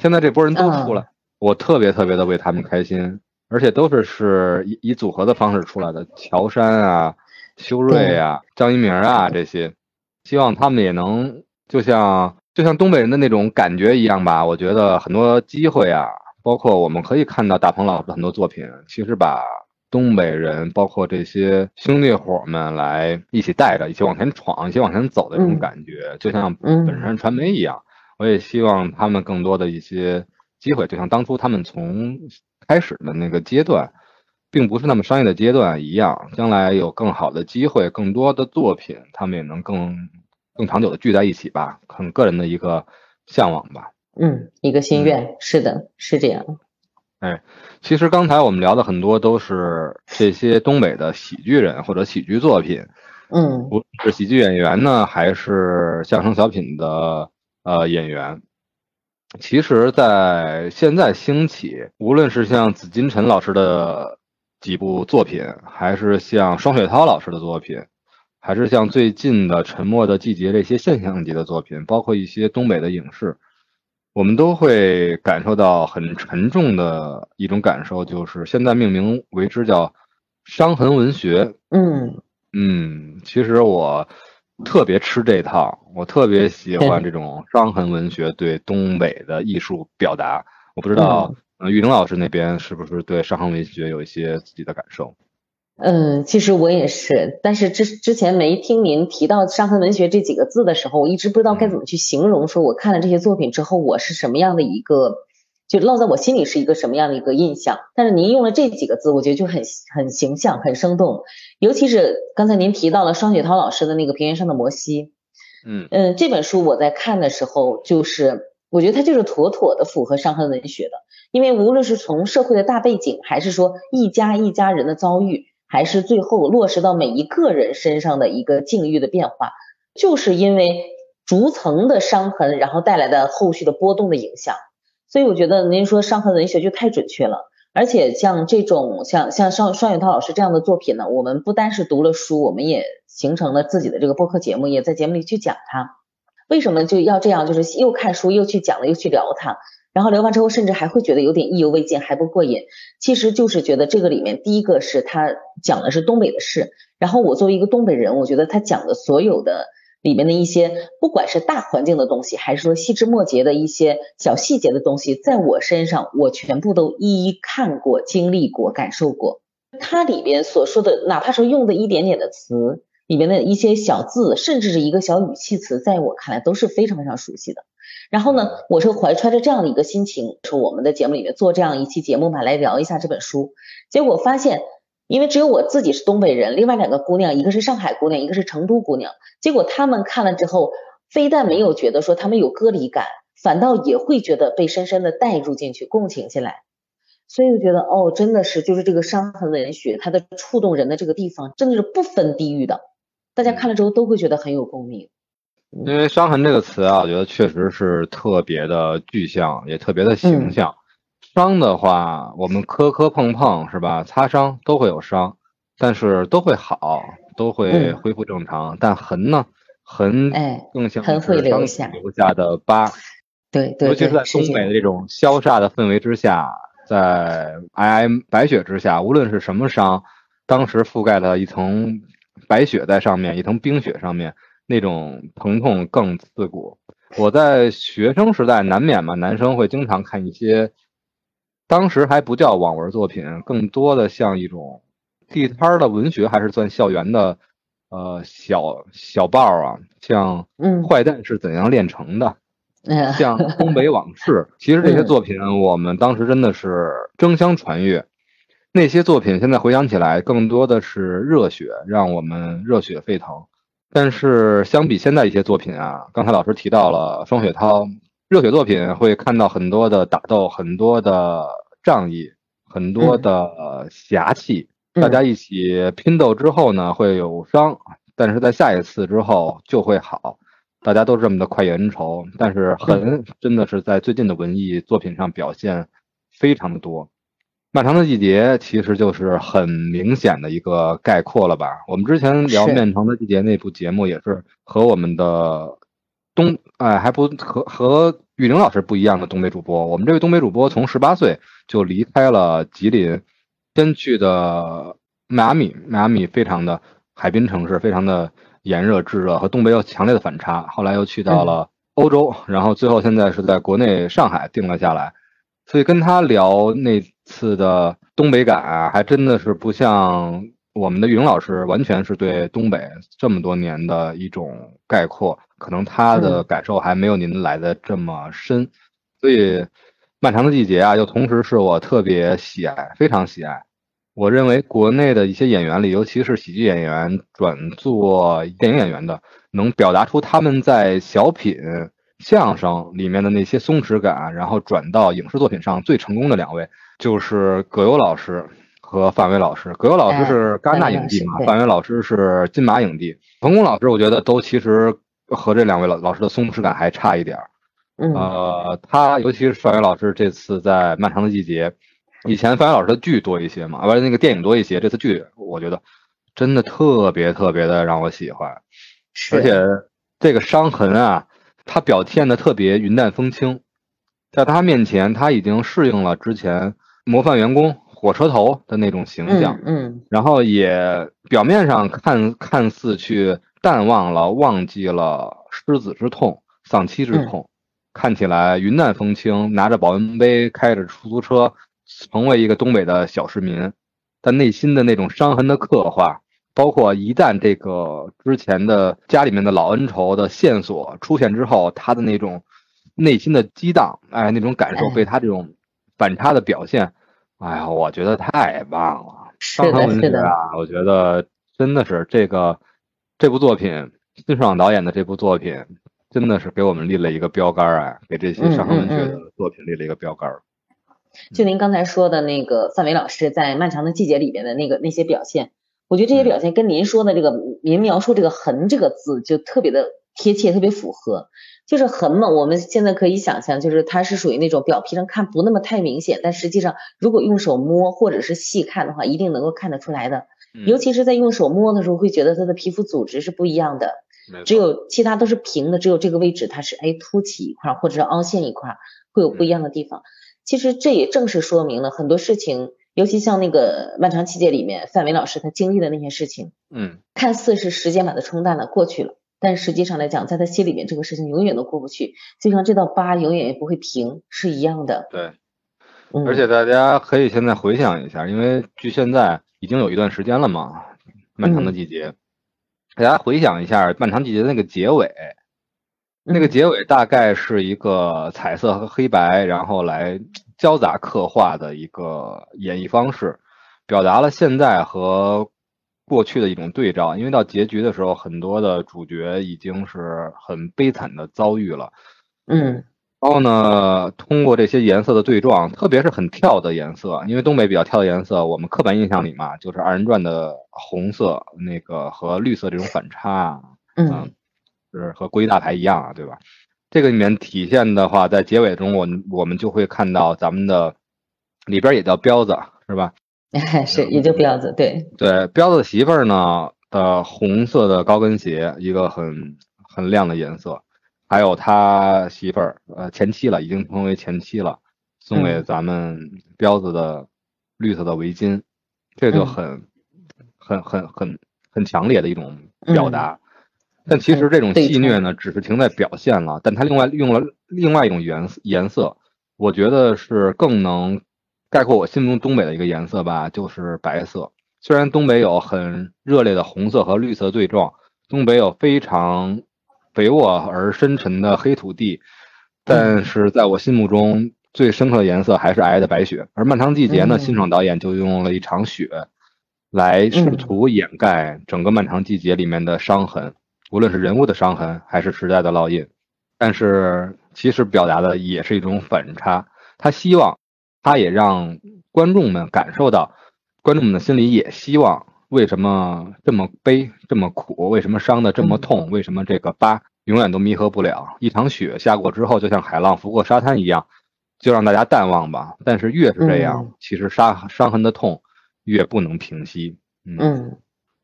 现在这波人都出来，我特别特别的为他们开心，而且都是是以以组合的方式出来的，乔杉啊、修睿啊、张一鸣啊这些，希望他们也能就像就像东北人的那种感觉一样吧。我觉得很多机会啊，包括我们可以看到大鹏老师的很多作品，其实把东北人，包括这些兄弟伙们来一起带着，一起往前闯，一起往前走的这种嗯感觉，就像嗯本山传媒一样。我也希望他们更多的一些机会，就像当初他们从开始的那个阶段，并不是那么商业的阶段一样，将来有更好的机会，更多的作品，他们也能更更长久的聚在一起吧，很个人的一个向往吧。嗯，一个心愿，是的，是这样。其实刚才我们聊的很多都是这些东北的喜剧人或者喜剧作品，嗯无论是喜剧演员呢，还是相声小品的呃演员。其实，在现在兴起，无论是像紫金陈老师的几部作品，还是像双雪涛老师的作品，还是像最近的《沉默的季节》这些现象级的作品，包括一些东北的影视，我们都会感受到很沉重的一种感受，就是现在命名为之叫伤痕文学。嗯嗯，其实我特别吃这套，我特别喜欢这种伤痕文学对东北的艺术表达。我不知道，嗯，玉玲老师那边是不是对伤痕文学有一些自己的感受？嗯，其实我也是，但是之之前没听您提到“伤痕文学”这几个字的时候，我一直不知道该怎么去形容，说我看了这些作品之后，我是什么样的一个，就落在我心里是一个什么样的一个印象。但是您用了这几个字，我觉得就很很形象、很生动，尤其是刚才您提到了双雪涛老师的那个《平原上的摩西》，嗯。嗯，这本书我在看的时候，就是我觉得它就是妥妥的符合伤痕文学的，因为无论是从社会的大背景，还是说一家一家人的遭遇，还是最后落实到每一个人身上的一个境遇的变化，就是因为逐层的伤痕，然后带来的后续的波动的影响。所以我觉得您说伤痕文学就太准确了。而且像这种像像双双雪涛老师这样的作品呢，我们不单是读了书，我们也形成了自己的这个播客节目，也在节目里去讲它。为什么就要这样？就是又看书又去讲了又去聊它，然后聊完之后甚至还会觉得有点意犹未尽，还不过瘾。其实就是觉得这个里面第一个是他讲的是东北的事，然后我作为一个东北人，我觉得他讲的所有的。里面的一些，不管是大环境的东西，还是说细枝末节的一些小细节的东西，在我身上，我全部都一一看过、经历过、感受过。它里边所说的，哪怕说用的一点点的词，里面的一些小字，甚至是一个小语气词，在我看来都是非常非常熟悉的。然后呢，我是怀揣着这样的一个心情，说我们的节目里面做这样一期节目嘛，来聊一下这本书。结果发现。因为只有我自己是东北人，另外两个姑娘，一个是上海姑娘，一个是成都姑娘。结果他们看了之后，非但没有觉得说他们有隔离感，反倒也会觉得被深深的带入进去，共情起来。所以我觉得，哦，真的是，就是这个伤痕文学，它的触动人的这个地方，真的是不分地域的，大家看了之后都会觉得很有共鸣。因为“伤痕”这个词啊，我觉得确实是特别的具象，也特别的形象。伤的话，我们磕磕碰碰是吧？擦伤都会有伤，但是都会好，都会恢复正常。但痕呢？痕更像是伤留下的疤。<laughs> 对对，尤其是在东北的这种萧煞的氛围之下，在皑皑白雪之下，无论是什么伤，当时覆盖了一层白雪在上面，一层冰雪上面，那种疼痛更刺骨。我在学生时代难免嘛，男生会经常看一些。当时还不叫网文作品，更多的像一种地摊的文学，还是算校园的呃小小报啊，像《坏蛋是怎样炼成的》，像《东北往事 <laughs>》。其实这些作品，我们当时真的是争相传阅。那些作品现在回想起来，更多的是热血，让我们热血沸腾。但是相比现在一些作品啊，刚才老师提到了双雪涛。热血作品会看到很多的打斗，很多的仗义，很多的侠气。大家一起拼斗之后呢，会有伤，但是在下一次之后就会好。大家都这么的快意恩仇，但是狠真的是在最近的文艺作品上表现非常的多。漫长的季节其实就是很明显的一个概括了吧？我们之前聊《漫长的季节》那部节目也是和我们的。东哎，还不和和玉玲老师不一样的东北主播。我们这位东北主播从十八岁就离开了吉林，先去的迈阿密，迈阿密非常的海滨城市，非常的炎热炙热，和东北有强烈的反差。后来又去到了欧洲，然后最后现在是在国内上海定了下来。所以跟他聊那次的东北感啊，还真的是不像我们的雨玲老师，完全是对东北这么多年的一种概括。可能他的感受还没有您来的这么深，所以漫长的季节啊，又同时是我特别喜爱、非常喜爱。我认为国内的一些演员里，尤其是喜剧演员转做电影演员的，能表达出他们在小品、相声里面的那些松弛感，然后转到影视作品上最成功的两位，就是葛优老师和范伟老师。葛优老师是戛纳影帝嘛，范伟老师是金马影帝。冯巩老师，我觉得都其实。和这两位老老师的松弛感还差一点儿，呃，他尤其是范伟老师这次在《漫长的季节》，以前范伟老师的剧多一些嘛，完了那个电影多一些，这次剧我觉得真的特别特别的让我喜欢，而且这个伤痕啊，他表现的特别云淡风轻，在他面前他已经适应了之前模范员工火车头的那种形象，嗯，然后也表面上看看似去。淡忘了，忘记了失子之痛、丧妻之痛，看起来云淡风轻，拿着保温杯，开着出租车，成为一个东北的小市民。但内心的那种伤痕的刻画，包括一旦这个之前的家里面的老恩仇的线索出现之后，他的那种内心的激荡，哎，那种感受被他这种反差的表现，哎呀，我觉得太棒了。伤痕文学啊，我觉得真的是这个。这部作品，辛爽导演的这部作品，真的是给我们立了一个标杆儿啊！给这些伤痕文学的作品立了一个标杆儿。就您刚才说的那个范伟老师在《漫长的季节》里边的那个那些表现，我觉得这些表现跟您说的这个您描述这个“痕”这个字就特别的贴切，特别符合。就是痕嘛，我们现在可以想象，就是它是属于那种表皮上看不那么太明显，但实际上如果用手摸或者是细看的话，一定能够看得出来的。尤其是在用手摸的时候，会觉得它的皮肤组织是不一样的。只有其他都是平的，只有这个位置它是哎凸起一块或者是凹陷一块，会有不一样的地方。其实这也正是说明了很多事情，尤其像那个漫长季节里面范伟老师他经历的那些事情，嗯，看似是时间把它冲淡了过去了。但实际上来讲，在他心里面，这个事情永远都过不去，就像这道疤永远也不会平，是一样的。对，而且大家可以现在回想一下，因为距现在已经有一段时间了嘛，漫长的季节，大家回想一下漫长季节的那个结尾，那个结尾大概是一个彩色和黑白，然后来交杂刻画的一个演绎方式，表达了现在和。过去的一种对照，因为到结局的时候，很多的主角已经是很悲惨的遭遇了，嗯，然后呢，通过这些颜色的对撞，特别是很跳的颜色，因为东北比较跳的颜色，我们刻板印象里嘛，就是二人转的红色那个和绿色这种反差，嗯，是和国际大牌一样啊，对吧？这个里面体现的话，在结尾中，我我们就会看到咱们的里边也叫彪子，是吧？<laughs> 是，也就彪子，对对，彪子媳妇儿呢的红色的高跟鞋，一个很很亮的颜色，还有他媳妇儿呃前妻了，已经成为前妻了，送给咱们彪子的绿色的围巾，这就很很很很很强烈的一种表达。但其实这种戏谑呢，只是停在表现了，但它另外用了另外一种颜颜色，我觉得是更能。概括我心目中东北的一个颜色吧，就是白色。虽然东北有很热烈的红色和绿色对撞，东北有非常肥沃而深沉的黑土地，但是在我心目中最深刻的颜色还是皑的白雪。而《漫长季节》呢，辛爽导演就用了一场雪来试图掩盖整个《漫长季节》里面的伤痕，无论是人物的伤痕还是时代的烙印。但是其实表达的也是一种反差，他希望。他也让观众们感受到，观众们的心里也希望，为什么这么悲这么苦？为什么伤的这么痛？为什么这个疤永远都弥合不了？一场雪下过之后，就像海浪拂过沙滩一样，就让大家淡忘吧。但是越是这样，其实伤伤痕的痛越不能平息。嗯。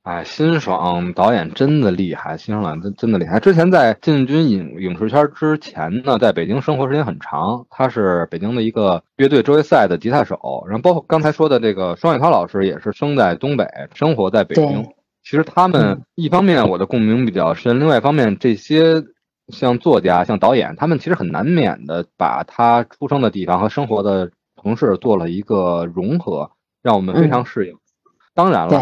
哎，辛爽导演真的厉害，辛爽导演真真的厉害。之前在进军影影视圈之前呢，在北京生活时间很长，他是北京的一个乐队周围赛的吉他手。然后包括刚才说的这个双雪涛老师，也是生在东北，生活在北京。其实他们一方面我的共鸣比较深，另外一方面这些像作家、像导演，他们其实很难免的把他出生的地方和生活的城市做了一个融合，让我们非常适应。当然了。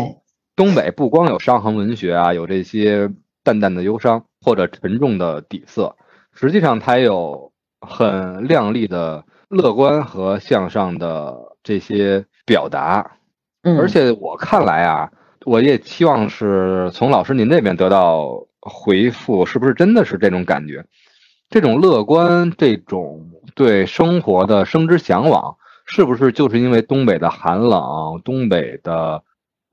东北不光有伤痕文学啊，有这些淡淡的忧伤或者沉重的底色，实际上它有很亮丽的乐观和向上的这些表达。嗯，而且我看来啊，我也期望是从老师您这边得到回复，是不是真的是这种感觉？这种乐观，这种对生活的生之向往，是不是就是因为东北的寒冷，东北的？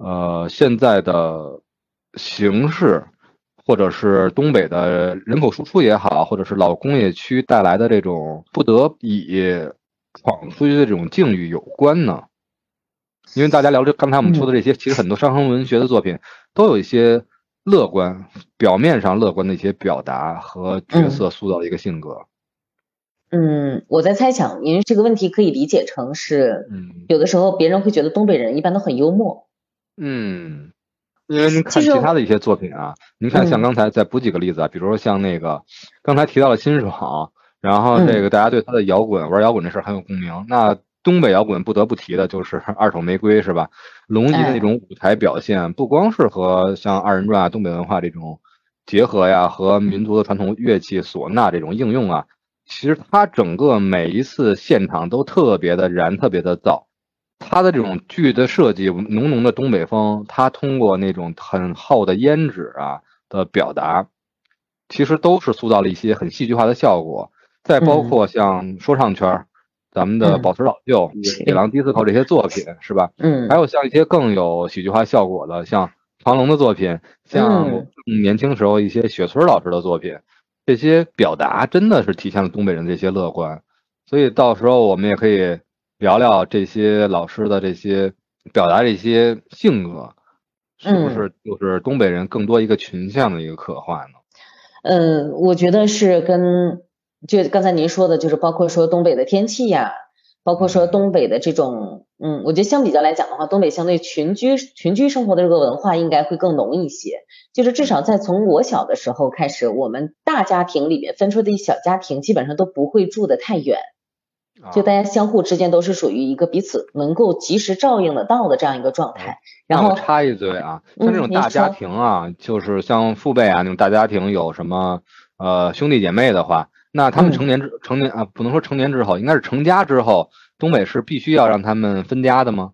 呃，现在的形势，或者是东北的人口输出也好，或者是老工业区带来的这种不得已闯出去的这种境遇有关呢？因为大家聊这刚才我们说的这些，其实很多伤痕文学的作品都有一些乐观，表面上乐观的一些表达和角色塑造的一个性格。嗯，我在猜想，您这个问题可以理解成是，嗯，有的时候别人会觉得东北人一般都很幽默。嗯，因为您看其他的一些作品啊，您看像刚才再补几个例子啊，比如说像那个刚才提到了辛爽，然后这个大家对他的摇滚玩摇滚这事很有共鸣。那东北摇滚不得不提的就是二手玫瑰是吧？龙吟的那种舞台表现，不光是和像二人转啊、东北文化这种结合呀，和民族的传统乐器唢呐这种应用啊，其实他整个每一次现场都特别的燃，特别的燥。他的这种剧的设计，浓浓的东北风，他通过那种很厚的胭脂啊的表达，其实都是塑造了一些很戏剧化的效果。再包括像说唱圈，咱们的宝石老舅、野狼 disco 这些作品，是吧？嗯。还有像一些更有喜剧化效果的，像庞龙的作品，像年轻时候一些雪村老师的作品，这些表达真的是体现了东北人的一些乐观。所以到时候我们也可以聊聊这些老师的这些表达这些性格，是不是就是东北人更多一个群像的一个刻画呢？嗯，我觉得是跟就刚才您说的，就是包括说东北的天气呀。包括说东北的这种，嗯，我觉得相比较来讲的话，东北相对群居群居生活的这个文化应该会更浓一些。就是至少在从我小的时候开始，我们大家庭里面分出的小家庭基本上都不会住的太远，就大家相互之间都是属于一个彼此能够及时照应得到的这样一个状态。然后插一嘴啊，像这种大家庭啊，就是像父辈啊那种大家庭，有什么呃兄弟姐妹的话。那他们成年之成年啊，不能说成年之后，应该是成家之后，东北是必须要让他们分家的吗？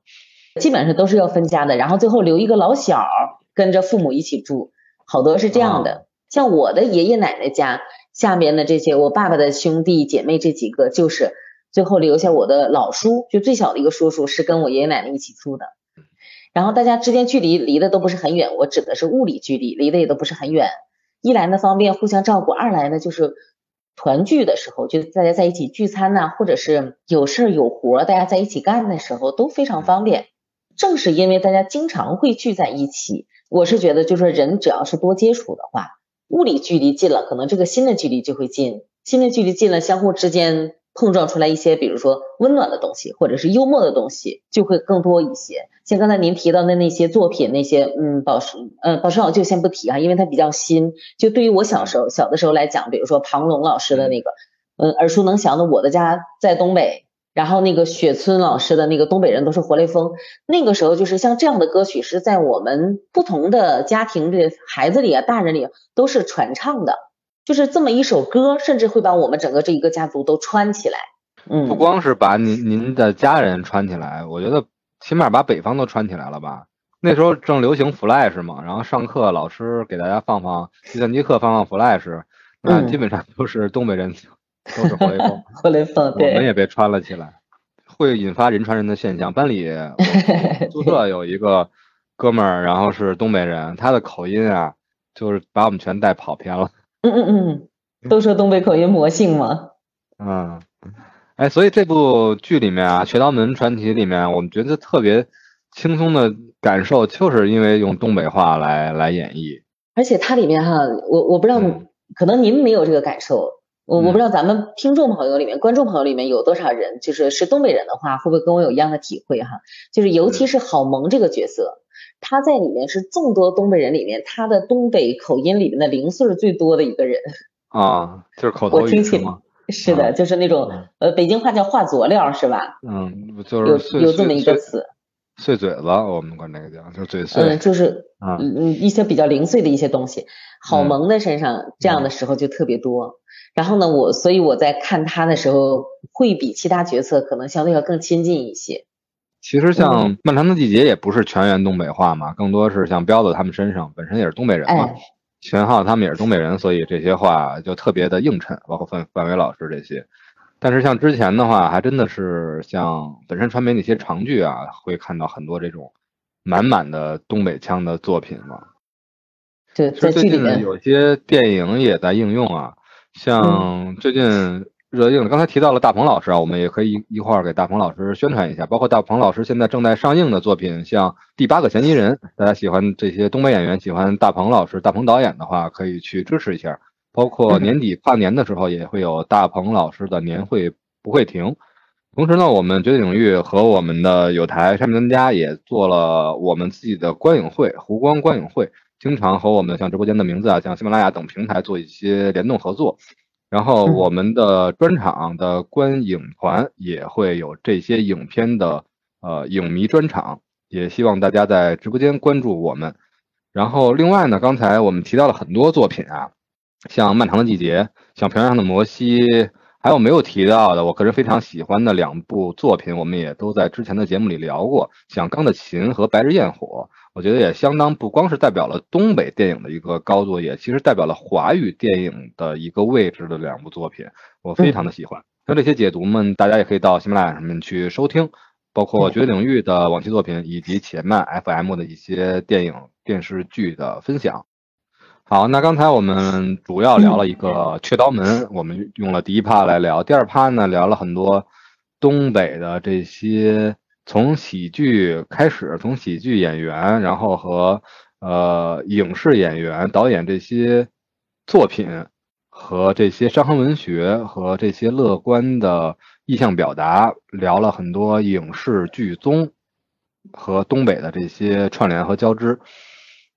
基本上都是要分家的，然后最后留一个老小跟着父母一起住，好多是这样的。像我的爷爷奶奶家下面的这些，我爸爸的兄弟姐妹这几个，就是最后留下我的老叔，就最小的一个叔叔是跟我爷爷奶奶一起住的。然后大家之间距离离的都不是很远，我指的是物理距离，离的也都不是很远。一来呢方便互相照顾，二来呢就是。团聚的时候，就大家在一起聚餐呐，或者是有事儿有活，大家在一起干的时候都非常方便。正是因为大家经常会聚在一起，我是觉得，就是人只要是多接触的话，物理距离近了，可能这个心的距离就会近，心的距离近了，相互之间。碰撞出来一些，比如说温暖的东西，或者是幽默的东西，就会更多一些。像刚才您提到的那些作品，那些嗯，宝石，嗯，宝石老就先不提啊，因为它比较新。就对于我小时候小的时候来讲，比如说庞龙老师的那个，嗯，耳熟能详的《我的家在东北》，然后那个雪村老师的那个《东北人都是活雷锋》，那个时候就是像这样的歌曲，是在我们不同的家庭的孩子里啊，大人里都是传唱的。就是这么一首歌，甚至会把我们整个这一个家族都串起来。嗯，不光是把您您的家人串起来，我觉得起码把北方都串起来了吧。那时候正流行 Flash 嘛，然后上课老师给大家放放计算机课，放放 Flash，那基本上都是东北人，<laughs> 都是活雷锋。活雷锋，我们也被穿了起来，会引发人传人的现象。班里 <laughs> 宿舍有一个哥们儿，然后是东北人，他的口音啊，就是把我们全带跑偏了。嗯嗯嗯，都说东北口音魔性嘛。嗯，哎，所以这部剧里面啊，《雪刀门传奇》里面，我们觉得特别轻松的感受，就是因为用东北话来来演绎。而且它里面哈，我我不知道，可能您没有这个感受，我我不知道咱们听众朋友里面、观众朋友里面有多少人，就是是东北人的话，会不会跟我有一样的体会哈？就是尤其是郝萌这个角色。他在里面是众多东北人里面，他的东北口音里面的零碎最多的一个人 <laughs> 啊，就是口头语吗？<laughs> 是的，就是那种呃，北京话叫话佐料是吧？嗯，就是有有这么一个词，碎嘴子，我们管那个叫，就是嘴碎。嗯，就是嗯嗯一些比较零碎的一些东西。郝萌的身上这样的时候就特别多。然后呢，我所以我在看他的时候，会比其他角色可能相对要更亲近一些。其实像《漫长的季节》也不是全员东北话嘛，更多是像彪子他们身上本身也是东北人嘛，全浩他们也是东北人，所以这些话就特别的映衬，包括范范伟老师这些。但是像之前的话，还真的是像本身传媒那些长剧啊，会看到很多这种满满的东北腔的作品嘛。对，在最近有些电影也在应用啊，像最近。热映的，刚才提到了大鹏老师啊，我们也可以一块儿给大鹏老师宣传一下。包括大鹏老师现在正在上映的作品，像《第八个嫌疑人》，大家喜欢这些东北演员，喜欢大鹏老师、大鹏导演的话，可以去支持一下。包括年底跨年的时候，也会有大鹏老师的年会不会停。同时呢，我们绝对领域和我们的有台上面专家也做了我们自己的观影会——湖光观影会，经常和我们像直播间的名字啊，像喜马拉雅等平台做一些联动合作。然后我们的专场的观影团也会有这些影片的呃影迷专场，也希望大家在直播间关注我们。然后另外呢，刚才我们提到了很多作品啊，像《漫长的季节》、像《平原上的摩西》，还有没有提到的，我个人非常喜欢的两部作品，我们也都在之前的节目里聊过，像《钢的琴》和《白日焰火》。我觉得也相当不光是代表了东北电影的一个高度，也其实代表了华语电影的一个位置的两部作品，我非常的喜欢。那这些解读们，大家也可以到喜马拉雅上面去收听。包括绝对领域的往期作品，以及且慢 FM 的一些电影电视剧的分享。好，那刚才我们主要聊了一个雀刀门，我们用了第一趴来聊，第二趴呢聊了很多东北的这些从喜剧开始，从喜剧演员，然后和呃影视演员、导演这些作品和这些伤痕文学和这些乐观的意象表达，聊了很多影视剧综和东北的这些串联和交织。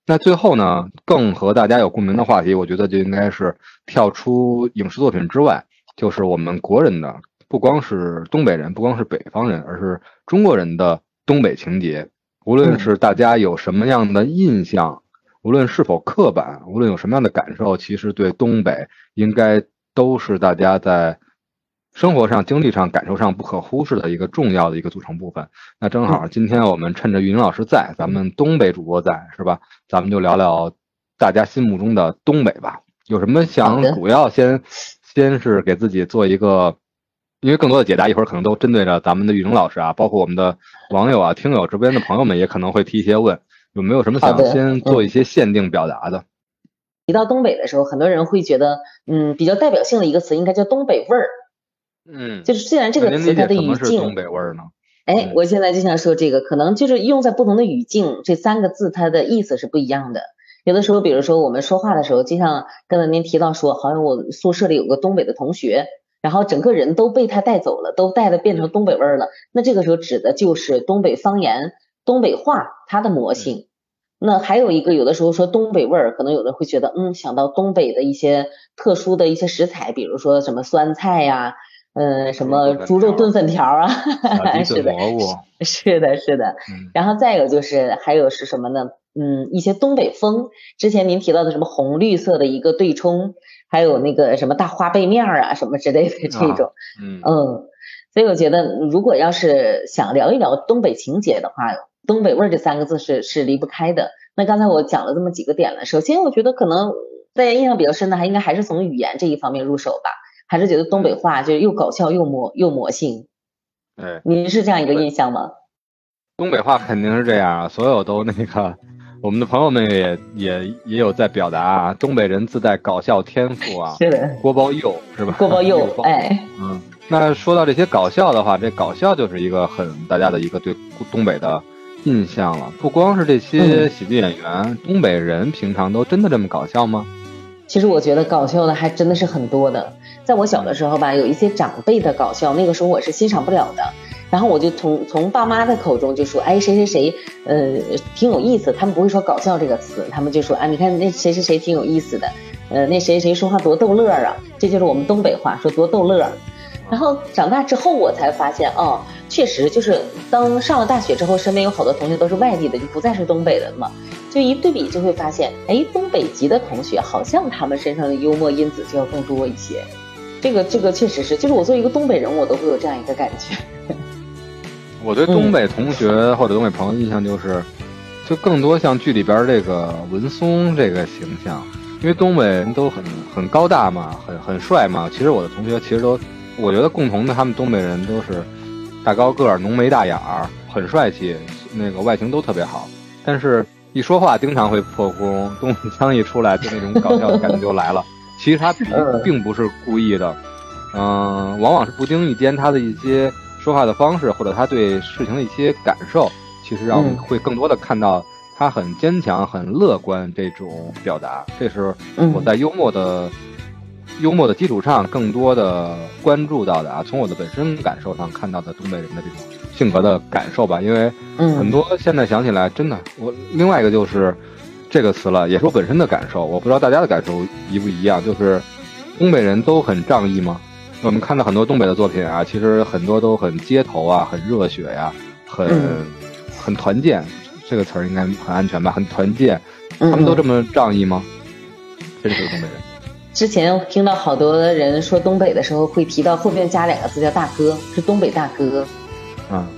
那最后呢，更和大家有共鸣的话题，我觉得就应该是跳出影视作品之外，就是我们国人的，不光是东北人，不光是北方人，而是中国人的东北情节。无论是大家有什么样的印象，无论是否刻板，无论有什么样的感受，其实对东北应该都是大家在。生活上、经历上、感受上不可忽视的一个重要的一个组成部分。那正好，今天我们趁着玉宁老师在，咱们东北主播在，是吧？咱们就聊聊大家心目中的东北吧。有什么想主要先先是给自己做一个，因为更多的解答一会儿可能都针对着咱们的玉宁老师啊，包括我们的网友啊、听友、直播间的朋友们也可能会提一些问，有没有什么想先做一些限定表达的？提到东北的时候，很多人会觉得，嗯，比较代表性的一个词应该叫东北味儿。嗯，就是虽然这个词它的语境，东北味儿呢？哎，我现在就想说这个，可能就是用在不同的语境，这三个字它的意思是不一样的。有的时候，比如说我们说话的时候，就像刚才您提到说，好像我宿舍里有个东北的同学，然后整个人都被他带走了，都带的变成东北味儿了。那这个时候指的就是东北方言、东北话它的魔性。那还有一个，有的时候说东北味儿，可能有的会觉得，嗯，想到东北的一些特殊的一些食材，比如说什么酸菜呀。嗯，什么猪肉炖粉条啊？<laughs> 是的，是的，是的。然后再有就是还有是什么呢？嗯，一些东北风。之前您提到的什么红绿色的一个对冲，还有那个什么大花背面啊，什么之类的这种。嗯嗯。所以我觉得，如果要是想聊一聊东北情节的话，东北味儿这三个字是是离不开的。那刚才我讲了这么几个点了，首先我觉得可能大家印象比较深的，还应该还是从语言这一方面入手吧。还是觉得东北话就又搞笑又魔又魔性，哎，您是这样一个印象吗？东北话肯定是这样啊，所有都那个，我们的朋友们也也也有在表达啊，东北人自带搞笑天赋啊，是的，锅包肉是吧？锅包肉，<laughs> 哎，嗯，那说到这些搞笑的话，这搞笑就是一个很大家的一个对东北的印象了。不光是这些喜剧演员，东北人平常都真的这么搞笑吗？其实我觉得搞笑的还真的是很多的。在我小的时候吧，有一些长辈的搞笑，那个时候我是欣赏不了的。然后我就从从爸妈的口中就说，哎，谁谁谁，呃，挺有意思。他们不会说搞笑这个词，他们就说，啊，你看那谁谁谁挺有意思的，呃，那谁谁说话多逗乐啊，这就是我们东北话说多逗乐。然后长大之后我才发现，哦，确实就是当上了大学之后，身边有好多同学都是外地的，就不再是东北的嘛。就一对比就会发现，哎，东北籍的同学好像他们身上的幽默因子就要更多一些。这个这个确实是，就是我作为一个东北人，我都会有这样一个感觉。我对东北同学或者东北朋友印象就是，就更多像剧里边这个文松这个形象，因为东北人都很很高大嘛，很很帅嘛。其实我的同学其实都，我觉得共同的他们东北人都是大高个儿、浓眉大眼儿，很帅气，那个外形都特别好，但是。一说话经常会破功，东北腔一出来，就那种搞笑的感觉就来了。其实他并并不是故意的，嗯，往往是不经意间他的一些说话的方式，或者他对事情的一些感受，其实让我们会更多的看到他很坚强、很乐观这种表达。这是我在幽默的幽默的基础上，更多的关注到的啊，从我的本身感受上看到的东北人的这种。性格的感受吧，因为很多现在想起来，真的，我另外一个就是这个词了，也是我本身的感受。我不知道大家的感受一不一样，就是东北人都很仗义吗？我们看到很多东北的作品啊，其实很多都很街头啊，很热血呀，很很团建。这个词儿应该很安全吧？很团建，他们都这么仗义吗？真是东北人。之前听到好多人说东北的时候，会提到后面加两个字叫大哥，是东北大哥。啊，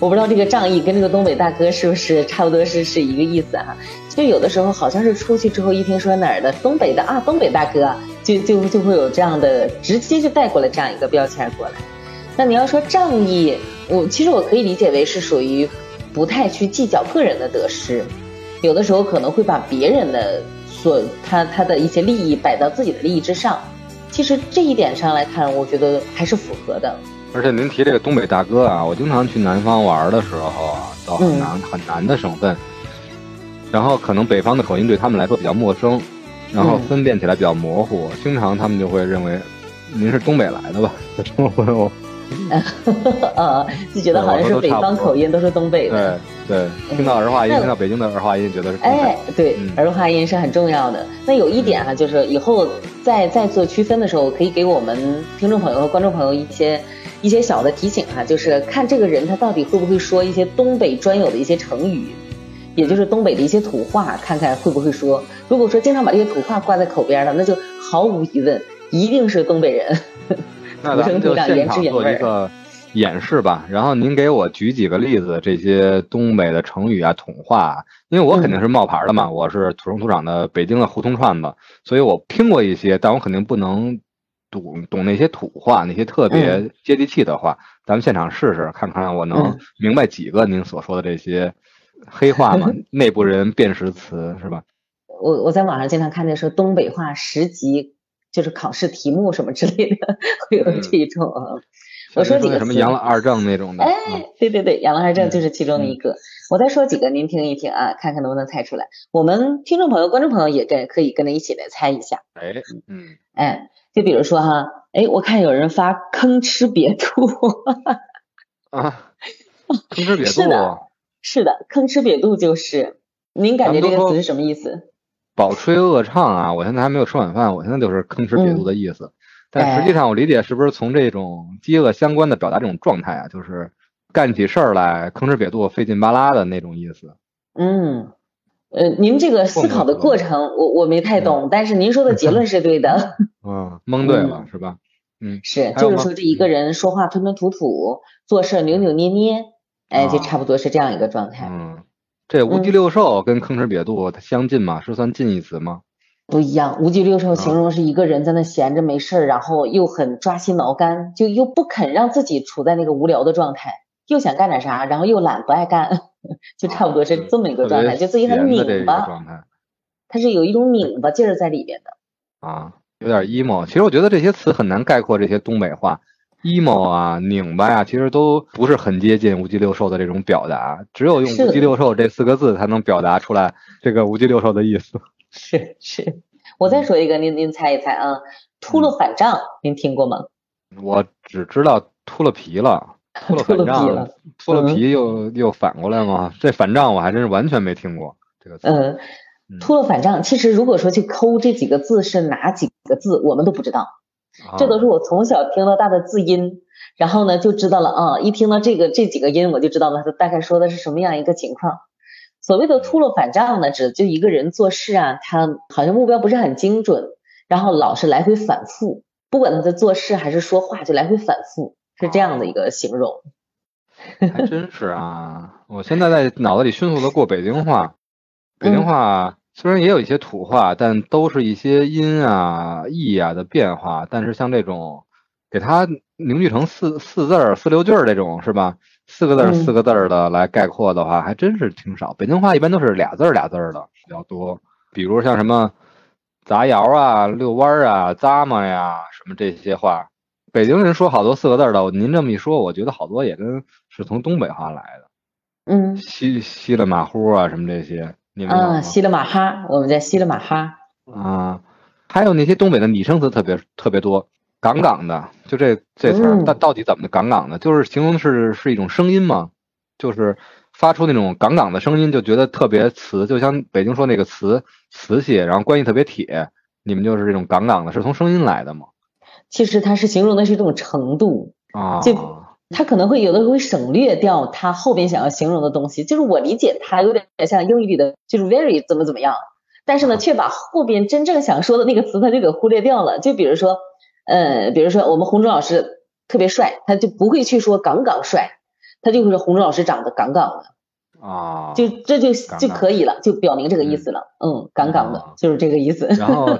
我不知道这个仗义跟这个东北大哥是不是差不多是是一个意思哈？就有的时候好像是出去之后一听说哪儿的东北的啊，东北大哥就就就会有这样的直接就带过来这样一个标签过来。那你要说仗义，我其实我可以理解为是属于不太去计较个人的得失，有的时候可能会把别人的所他他的一些利益摆到自己的利益之上。其实这一点上来看，我觉得还是符合的。而且您提这个东北大哥啊，我经常去南方玩的时候啊，到很难很南的省份，然后可能北方的口音对他们来说比较陌生，然后分辨起来比较模糊，经常他们就会认为您是东北来的吧？<laughs> 这么问我，呃，<laughs> 就觉得好像是北方口音都是东北的。对对，听到儿化音，听到北京的儿化音，觉得是。哎，对，儿化音是很重要的。那有一点哈，就是以后在在做区分的时候，可以给我们听众朋友和观众朋友一些。一些小的提醒哈，就是看这个人他到底会不会说一些东北专有的一些成语，也就是东北的一些土话，看看会不会说。如果说经常把这些土话挂在口边了，那就毫无疑问一定是东北人。<laughs> 那咱们就现场做一个演示吧，然后您给我举几个例子，这些东北的成语啊、土话，因为我肯定是冒牌的嘛，我是土生土长的北京的胡同串子，所以我听过一些，但我肯定不能。懂懂那些土话，那些特别接地气的话，咱们现场试试，看看我能明白几个您所说的这些黑话吗？<laughs> 内部人辨识词是吧？我我在网上经常看见说东北话十级就是考试题目什么之类的，<laughs> 会有这种。我说几个什么养老二正那种的？哎，对对对，养老二正就是其中的一个。我再说几个，您听一听啊，看看能不能猜出来。我们听众朋友、观众朋友也跟可以跟着一起来猜一下。哎，嗯，哎。就比如说哈，哎，我看有人发吭哧瘪肚，啊，吭哧瘪肚，是的，是的，吭哧瘪肚就是，您感觉这个词是什么意思？饱吹饿唱啊！我现在还没有吃晚饭，我现在就是吭哧瘪肚的意思。但实际上我理解是不是从这种饥饿相关的表达这种状态啊，就是干起事儿来吭哧瘪肚、费劲巴拉的那种意思。嗯。呃，您这个思考的过程，我我没太懂，但是您说的结论是对的。<laughs> 嗯，蒙对了是吧？嗯，是，就是说这一个人说话吞吞吐吐，做事扭扭捏捏，哎，就差不多是这样一个状态。嗯，这无极六兽跟吭哧瘪肚它相近吗？是算近义词吗？不一样，无极六兽形容是一个人在那闲着没事儿，然后又很抓心挠肝，就又不肯让自己处在那个无聊的状态，又想干点啥，然后又懒不爱干。<laughs> 就差不多是这么一个状态，就自己很拧巴状态，它是有一种拧巴劲儿在里边的啊，有点 emo。其实我觉得这些词很难概括这些东北话，emo 啊、拧巴呀，其实都不是很接近无鸡六兽的这种表达，只有用无鸡六兽这四个字才能表达出来这个无鸡六兽的意思。<laughs> 是是，我再说一个，您您猜一猜啊，秃噜反账，您听过吗？我只知道秃了皮了。秃了反账，秃了皮又又反过来吗？这反账我还真是完全没听过这个词。嗯，秃了反账，其实如果说去抠这几个字是哪几个字，我们都不知道。这都是我从小听到大的字音，然后呢就知道了啊。一听到这个这几个音，我就知道了，它大概说的是什么样一个情况。所谓的秃了反账呢，指就一个人做事啊，他好像目标不是很精准，然后老是来回反复，不管他在做事还是说话，就来回反复。是这样的一个形容，<laughs> 还真是啊！我现在在脑子里迅速的过北京话，北京话虽然也有一些土话，但都是一些音啊、意啊的变化。但是像这种给它凝聚成四四字儿、四六句儿这种，是吧？四个字儿、四个字儿的来概括的话，还真是挺少。北京话一般都是俩字儿、俩字儿的比较多，比如像什么杂窑啊、遛弯儿啊、咂么呀什么这些话。北京人说好多四个字的，您这么一说，我觉得好多也跟是从东北话来的。嗯，西西了马呼啊，什么这些，你们啊，稀了马哈，我们在西了马哈。啊，还有那些东北的拟声词特别特别多，杠杠的，就这这词儿，到到底怎么的杠杠的？就是形容是是一种声音嘛，就是发出那种杠杠的声音，就觉得特别瓷，就像北京说那个瓷瓷器，然后关系特别铁。你们就是这种杠杠的，是从声音来的吗？其实它是形容的是一种程度啊，就它可能会有的时候会省略掉它后边想要形容的东西，就是我理解它有点像英语里的就是 very 怎么怎么样，但是呢却把后边真正想说的那个词它就给忽略掉了。就比如说，呃，比如说我们洪忠老师特别帅，他就不会去说杠杠帅，他就会说洪忠老师长得杠杠的啊，就这就就可以了，就表明这个意思了。嗯，杠杠的就是这个意思。然后。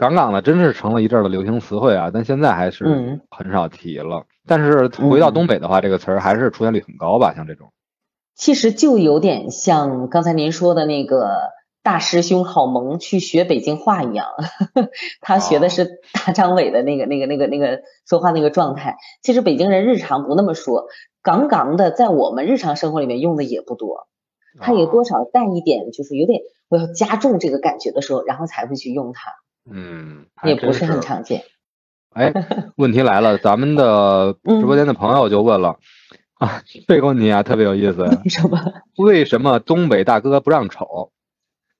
杠杠的真是成了一阵儿的流行词汇啊，但现在还是嗯很少提了。但是回到东北的话，这个词儿还是出现率很高吧？像这种，其实就有点像刚才您说的那个大师兄好萌去学北京话一样，<laughs> 他学的是大张伟的那个、那个、那个、那个说话那个状态。其实北京人日常不那么说，杠杠的，在我们日常生活里面用的也不多，他也多少带一点，就是有点我要加重这个感觉的时候，然后才会去用它，嗯，也不是很常见。哎，问题来了，咱们的 <laughs> 直播间的朋友就问了、啊，这个问题啊特别有意思，为什么？为什么东北大哥不让瞅？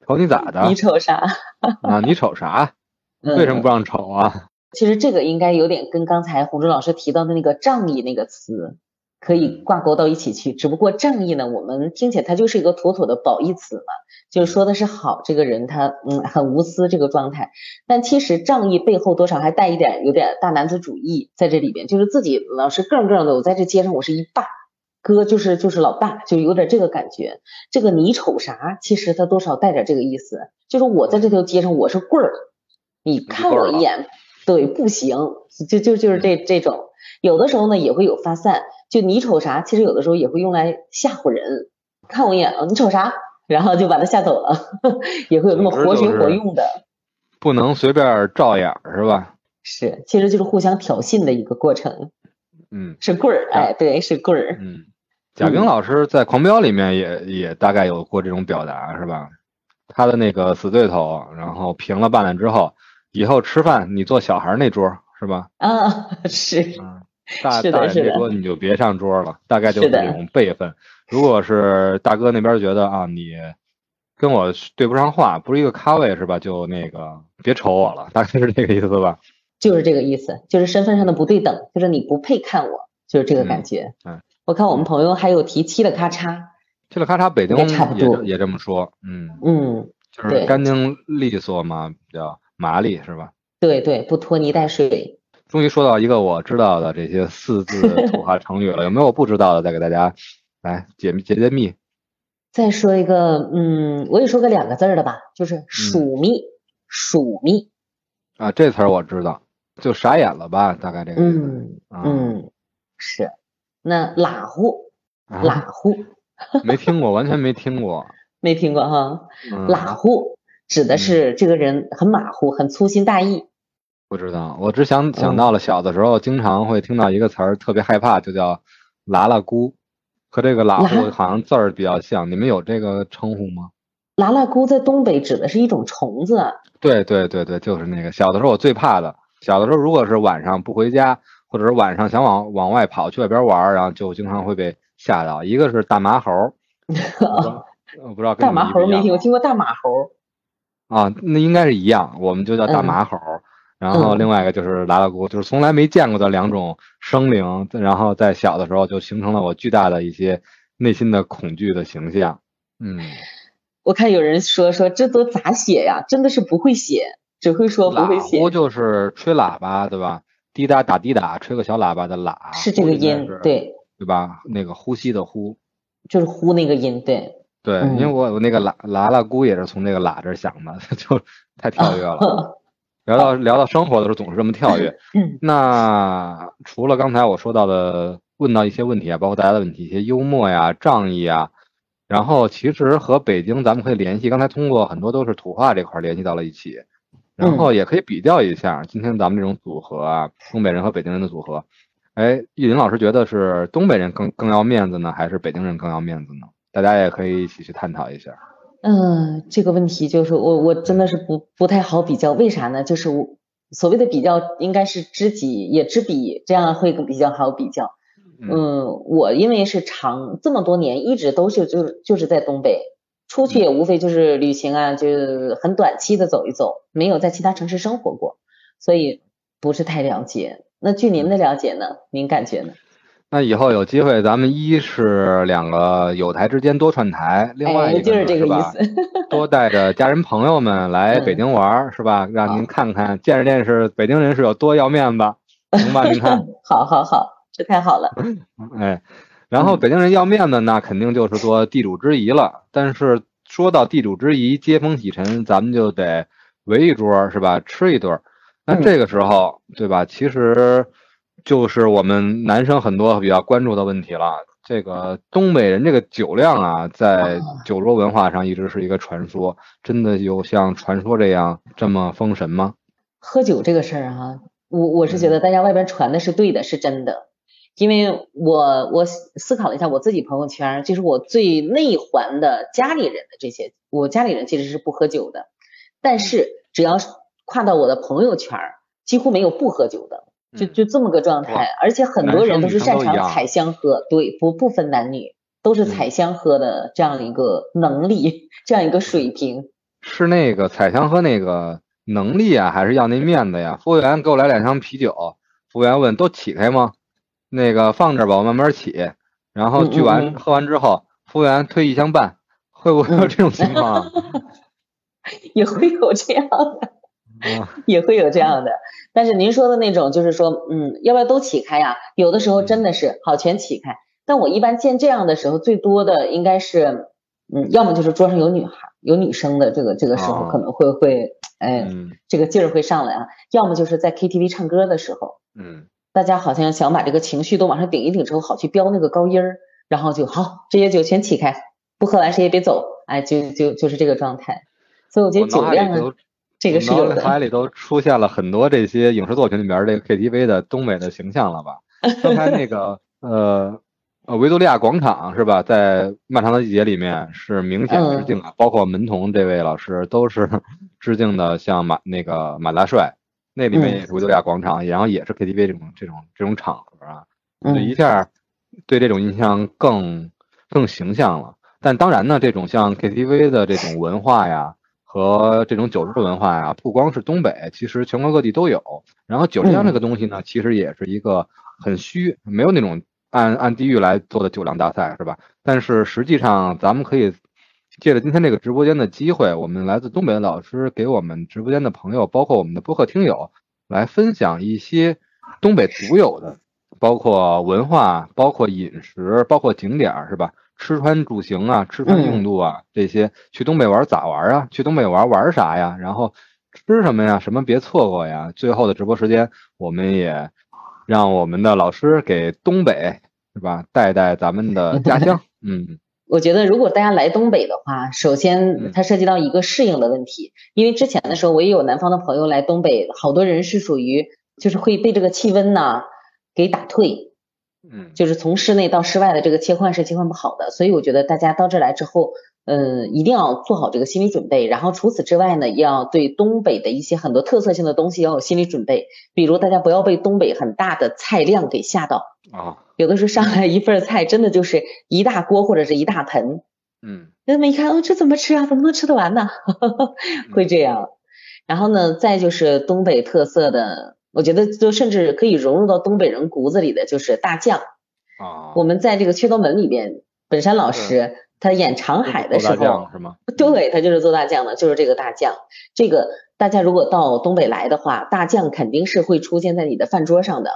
瞅你咋的你瞅啥？<laughs> 啊？你瞅啥？嗯为什么不让瞅啊？其实这个应该有点跟刚才洪忠老师提到的那个仗义那个词可以挂钩到一起去。只不过仗义呢，我们听起来它就是一个妥妥的褒义词嘛，就是说的是好这个人他嗯很无私这个状态。但其实仗义背后多少还带一点有点大男子主义在这里边，就是自己老是更更的，我在这街上我是一霸。哥就是就是老大，就有点这个感觉。这个你瞅啥？其实他多少带点这个意思，就是我在这条街上我是棍儿，你看我一眼，对，不行，就就就是这这种。有的时候呢也会有发散，就你瞅啥，其实有的时候也会用来吓唬人。看我一眼，哦你瞅啥？<laughs> 然后就把他吓走了，<laughs> 也会有那么活学活用的。不能随便照眼儿是吧？是，其实就是互相挑衅的一个过程。嗯是棍儿，哎，对，是棍儿。嗯，贾冰老师在《狂飙》里面也也大概有过这种表达是吧？他的那个死对头，然后平了半了之后，以后吃饭你坐小孩那桌是吧？啊，<laughs> 是，嗯，大大人这桌你就别上桌了，大概就是这种辈分。如果是大哥那边觉得啊，你跟我对不上话，不是一个咖位是吧？就那个别瞅我了，大概是这个意思吧？就是这个意思，就是身份上的不对等，就是你不配看我，就是这个感觉。嗯嗯我看我们朋友还有提七的咔嚓，去了咔嚓，北京也差不多也这么说，嗯，嗯，就是干净利索嘛，比较麻利是吧？对对，不拖泥带水。终于说到一个我知道的这些四字土话成语了，有没有我不知道的？再给大家来解密解解密。再说一个，嗯，我也说个两个字儿的吧，就是鼠密，鼠密。啊，这词儿我知道，就傻眼了吧？大概这个意思。嗯啊嗯，是。那拉呼，啊拉呼，<laughs> 没听过，完全没听过。没听过哈？嗯，拉呼指的是这个人很马虎，很粗心大意。不知道，我只想嗯想到了小的时候经常会听到一个词儿，特别害怕，就叫“拉拉姑”，和这个“拉呼”拉好像字儿比较像。你们有这个称呼吗？拉拉姑在东北指的是一种虫子，对对对对，就是那个。小的时候我最怕的，小的时候如果是晚上不回家，或者是晚上想往往外跑去外边玩儿，然后就经常会被吓到。一个是大麻猴 <laughs> 我不知道大麻猴没听过，听过大马猴。啊，那应该是一样，我们就叫大嗯麻猴儿。然后嗯另外一个就是拉拉姑，就是从来没见过的两种生灵，然后在小的时候就形成了我巨大的一些内心的恐惧的形象。嗯，我看有人说说这都咋写呀？真的是不会写，只会说不会写呼。就是吹喇叭，对吧？滴答打滴答，吹个小喇叭的喇，是这个音，对，对吧？那个呼吸的呼，就是呼那个音，对。对，嗯因为我我那个喇喇喇姑也是从那个喇这儿想的，<laughs> 就太跳跃了。<laughs> 聊到聊到生活的时候，总是这么跳跃。嗯那除了刚才我说到的，问到一些问题啊，包括大家的问题，一些幽默呀、仗义啊，然后其实和北京咱们可以联系，刚才通过很多都是土话这块儿联系到了一起，然后也可以比较一下今天咱们这种组合啊，东北人和北京人的组合。哎，玉林老师觉得是东北人更更要面子呢，还是北京人更要面子呢？大家也可以一起去探讨一下。嗯，这个问题就是我我真的是不不太好比较，为啥呢？就是我所谓的比较应该是知己也知彼，这样会比较好比较。嗯，我因为是长这么多年一直都是就是就是在东北，出去也无非就是旅行啊，就是很短期的走一走，没有在其他城市生活过，所以不是太了解。那据您的了解呢？您感觉呢？那以后有机会，咱们一是两个友台之间多串台，另外一哎，个就是这个意吧思。多带着家人朋友们来北京玩儿，是吧？让您看看，见识见识北京人是有多要面子，行吧？您看，<laughs> 好好好，这太好了。<laughs> 哎，然后北京人要面子，那肯定就是做地主之谊了。但是说到地主之谊，接风洗尘，咱们就得围一桌是吧，吃一顿。那这个时候，对吧？其实就是我们男生很多比较关注的问题了。这个东北人这个酒量啊，在酒桌文化上一直是一个传说，真的有像传说这样这么封神吗？喝酒这个事儿哈，我我是觉得大家外边传的是对的，是真的。因为我我思考了一下我自己朋友圈，就是我最内环的家里人的这些，我家里人其实是不喝酒的，但是只要跨到我的朋友圈，几乎没有不喝酒的，就就这么个状态。而且很多人都是擅长采香喝，对，不不分男女，都是采香喝的这样的一个能力，这样一个水平。是那个采香喝那个。能力啊，还是要那面子呀？服务员，给我来两箱啤酒。服务员问：都起开吗？那个放这吧，我慢慢起。然后聚完喝完之后，服务员推一箱半，会不会有这种情况？<laughs> 也会有这样的，<laughs> 也会有这样的。但是您说的那种，就是说，嗯，要不要都起开呀？有的时候真的是好全起开。但我一般见这样的时候，最多的应该是，嗯，要么就是桌上有女孩、有女生的，这个这个时候可能会会。哎，这个劲儿会上来啊！要么就是在 KTV 唱歌的时候，嗯，大家好像想把这个情绪都往上顶一顶之后，好去飙那个高音儿，然后就好，这些酒全起开，不喝完谁也别走，哎，就就就是这个状态。所以我觉得酒量啊，这个是有的。脑海里都出现了很多这些影视作品里边这个 KTV 的东北的形象了吧？刚才那个 <laughs> 呃。呃，维多利亚广场是吧？在漫长的季节里面是明显致敬的，包括门童这位老师都是 <laughs> 致敬的，像马那个马大帅，那里面也是维多利亚广场，然后也是 KTV 这种这种这种场合啊，就一下对这种印象更更形象了。但当然呢，这种像 KTV 的这种文化呀，和这种酒桌文化呀，不光是东北，其实全国各地都有。然后酒量这个东西呢，其实也是一个很虚，没有那种。按按地域来做的酒量大赛是吧？但是实际上，咱们可以借着今天这个直播间的机会，我们来自东北的老师给我们直播间的朋友，包括我们的播客听友，来分享一些东北独有的，包括文化、包括饮食、包括景点是吧？吃穿住行啊，吃穿用度啊，这些去东北玩咋玩啊？去东北玩玩啥呀？然后吃什么呀？什么别错过呀？最后的直播时间，我们也。让我们的老师给东北是吧带带咱们的家乡。<laughs> 嗯，我觉得如果大家来东北的话，首先它涉及到一个适应的问题，因为之前的时候我也有南方的朋友来东北，好多人是属于就是会被这个气温呐给打退，嗯，就是从室内到室外的这个切换是切换不好的，所以我觉得大家到这来之后。嗯，一定要做好这个心理准备。然后除此之外呢，要对东北的一些很多特色性的东西要有心理准备。比如大家不要被东北很大的菜量给吓到啊！有的时候上来一份菜，真的就是一大锅或者是一大盆。嗯，那么一看，哦，这怎么吃啊？怎么能吃得完呢？<laughs> 会这样。然后呢，再就是东北特色的，我觉得就甚至可以融入到东北人骨子里的就是大酱啊。我们在这个缺德门里边，本山老师。他演长海的时候，是吗？对，他就是做大酱的，就是这个大酱。这个大家如果到东北来的话，大酱肯定是会出现在你的饭桌上的，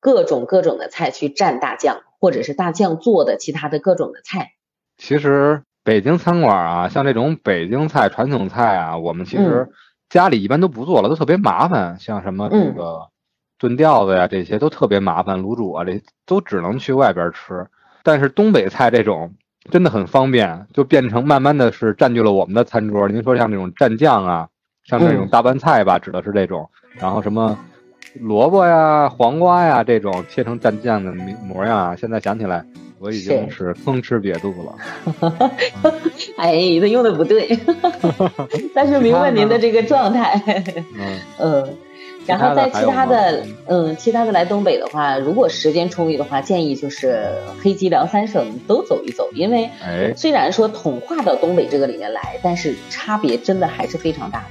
各种各种的菜去蘸大酱，或者是大酱做的其他的各种的菜。其实北京餐馆啊，像这种北京菜、传统菜啊，我们其实家里一般都不做了，都特别麻烦。像什么这个炖吊子呀，这些都特别麻烦，卤煮啊，这都只能去外边吃。但是东北菜这种。真的很方便，就变成慢慢的是占据了我们的餐桌。您说像这种蘸酱啊，像这种大拌菜吧，指的是这种，然后什么萝卜呀、黄瓜呀这种切成蘸酱的模样啊，现在想起来我已经是风吃瘪肚了。<laughs> 哎，他用的不对，但是明白您的这个状态。<laughs> 嗯。然后在其他的，嗯，其他的来东北的话，如果时间充裕的话，建议就是黑吉辽三省都走一走，因为虽然说统划到东北这个里面来，但是差别真的还是非常大的。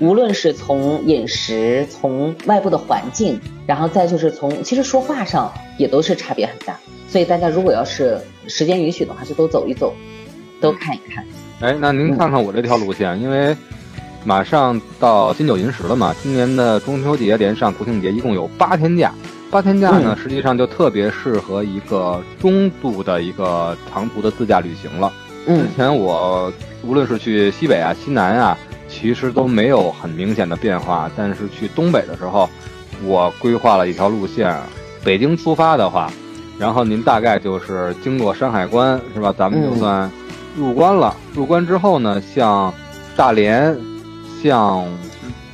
无论是从饮食，从外部的环境，然后再就是从其实说话上也都是差别很大。所以大家如果要是时间允许的话，就都走一走，都看一看。哎，那您看看我这条路线，因为。马上到金九银十了嘛？今年的中秋节连上国庆节，一共有八天假。八天假呢，实际上就特别适合一个中度的一个长途的自驾旅行了。之前我无论是去西北啊、西南啊，其实都没有很明显的变化。但是去东北的时候，我规划了一条路线，北京出发的话，然后您大概就是经过山海关，是吧？咱们就算入关了。入关之后呢，像大连、像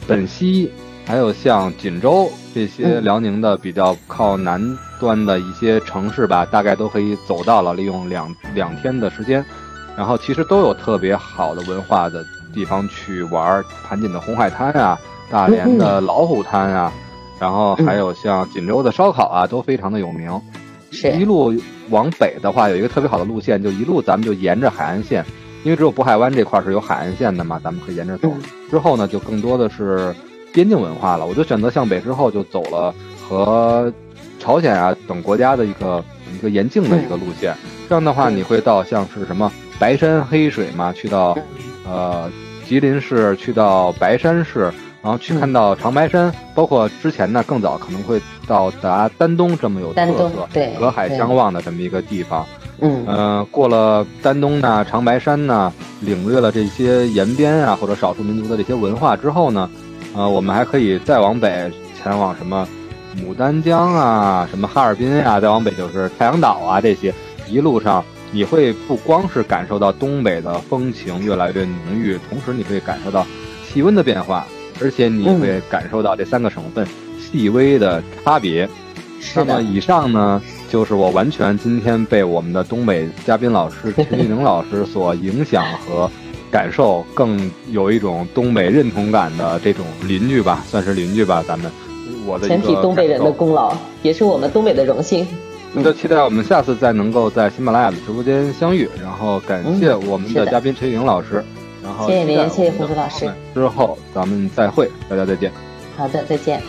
本溪，还有像锦州这些辽宁的比较靠南端的一些城市吧，大概都可以走到了，利用两两天的时间。然后其实都有特别好的文化的地方去玩，盘锦的红海滩啊，大连的老虎滩啊，然后还有像锦州的烧烤啊，都非常的有名。是一路往北的话，有一个特别好的路线，就一路咱们就沿着海岸线，因为只有渤海湾这块是有海岸线的嘛，咱们可以沿着走。之后呢，就更多的是边境文化了。我就选择向北之后，就走了和朝鲜啊等国家的一个一个沿境的一个路线。这样的话，你会到像是什么？白山黑水嘛，去到，呃，吉林市，去到白山市，然后去看到长白山，包括之前呢更早可能会到达丹东这么有特色，对，隔海相望的这么一个地方。嗯，呃，过了丹东呢，长白山呢，领略了这些延边啊或者少数民族的这些文化之后呢，呃，我们还可以再往北前往什么牡丹江啊，什么哈尔滨啊，再往北就是太阳岛啊这些，一路上。你会不光是感受到东北的风情越来越浓郁，同时你会感受到气温的变化，而且你会感受到这三个省份细微的差别。那么以上呢，就是我完全今天被我们的东北嘉宾老师陈玉玲老师所影响和感受，更有一种东北认同感的这种邻居吧，算是邻居吧，咱们我的全体东北人的功劳，也是我们东北的荣幸。那就期待我们下次再能够在喜马拉雅的直播间相遇，然后感谢我们的嘉宾陈雨莹老师，然后谢谢您，谢谢胡子老师。之后咱们再会，大家再见。好的，再见。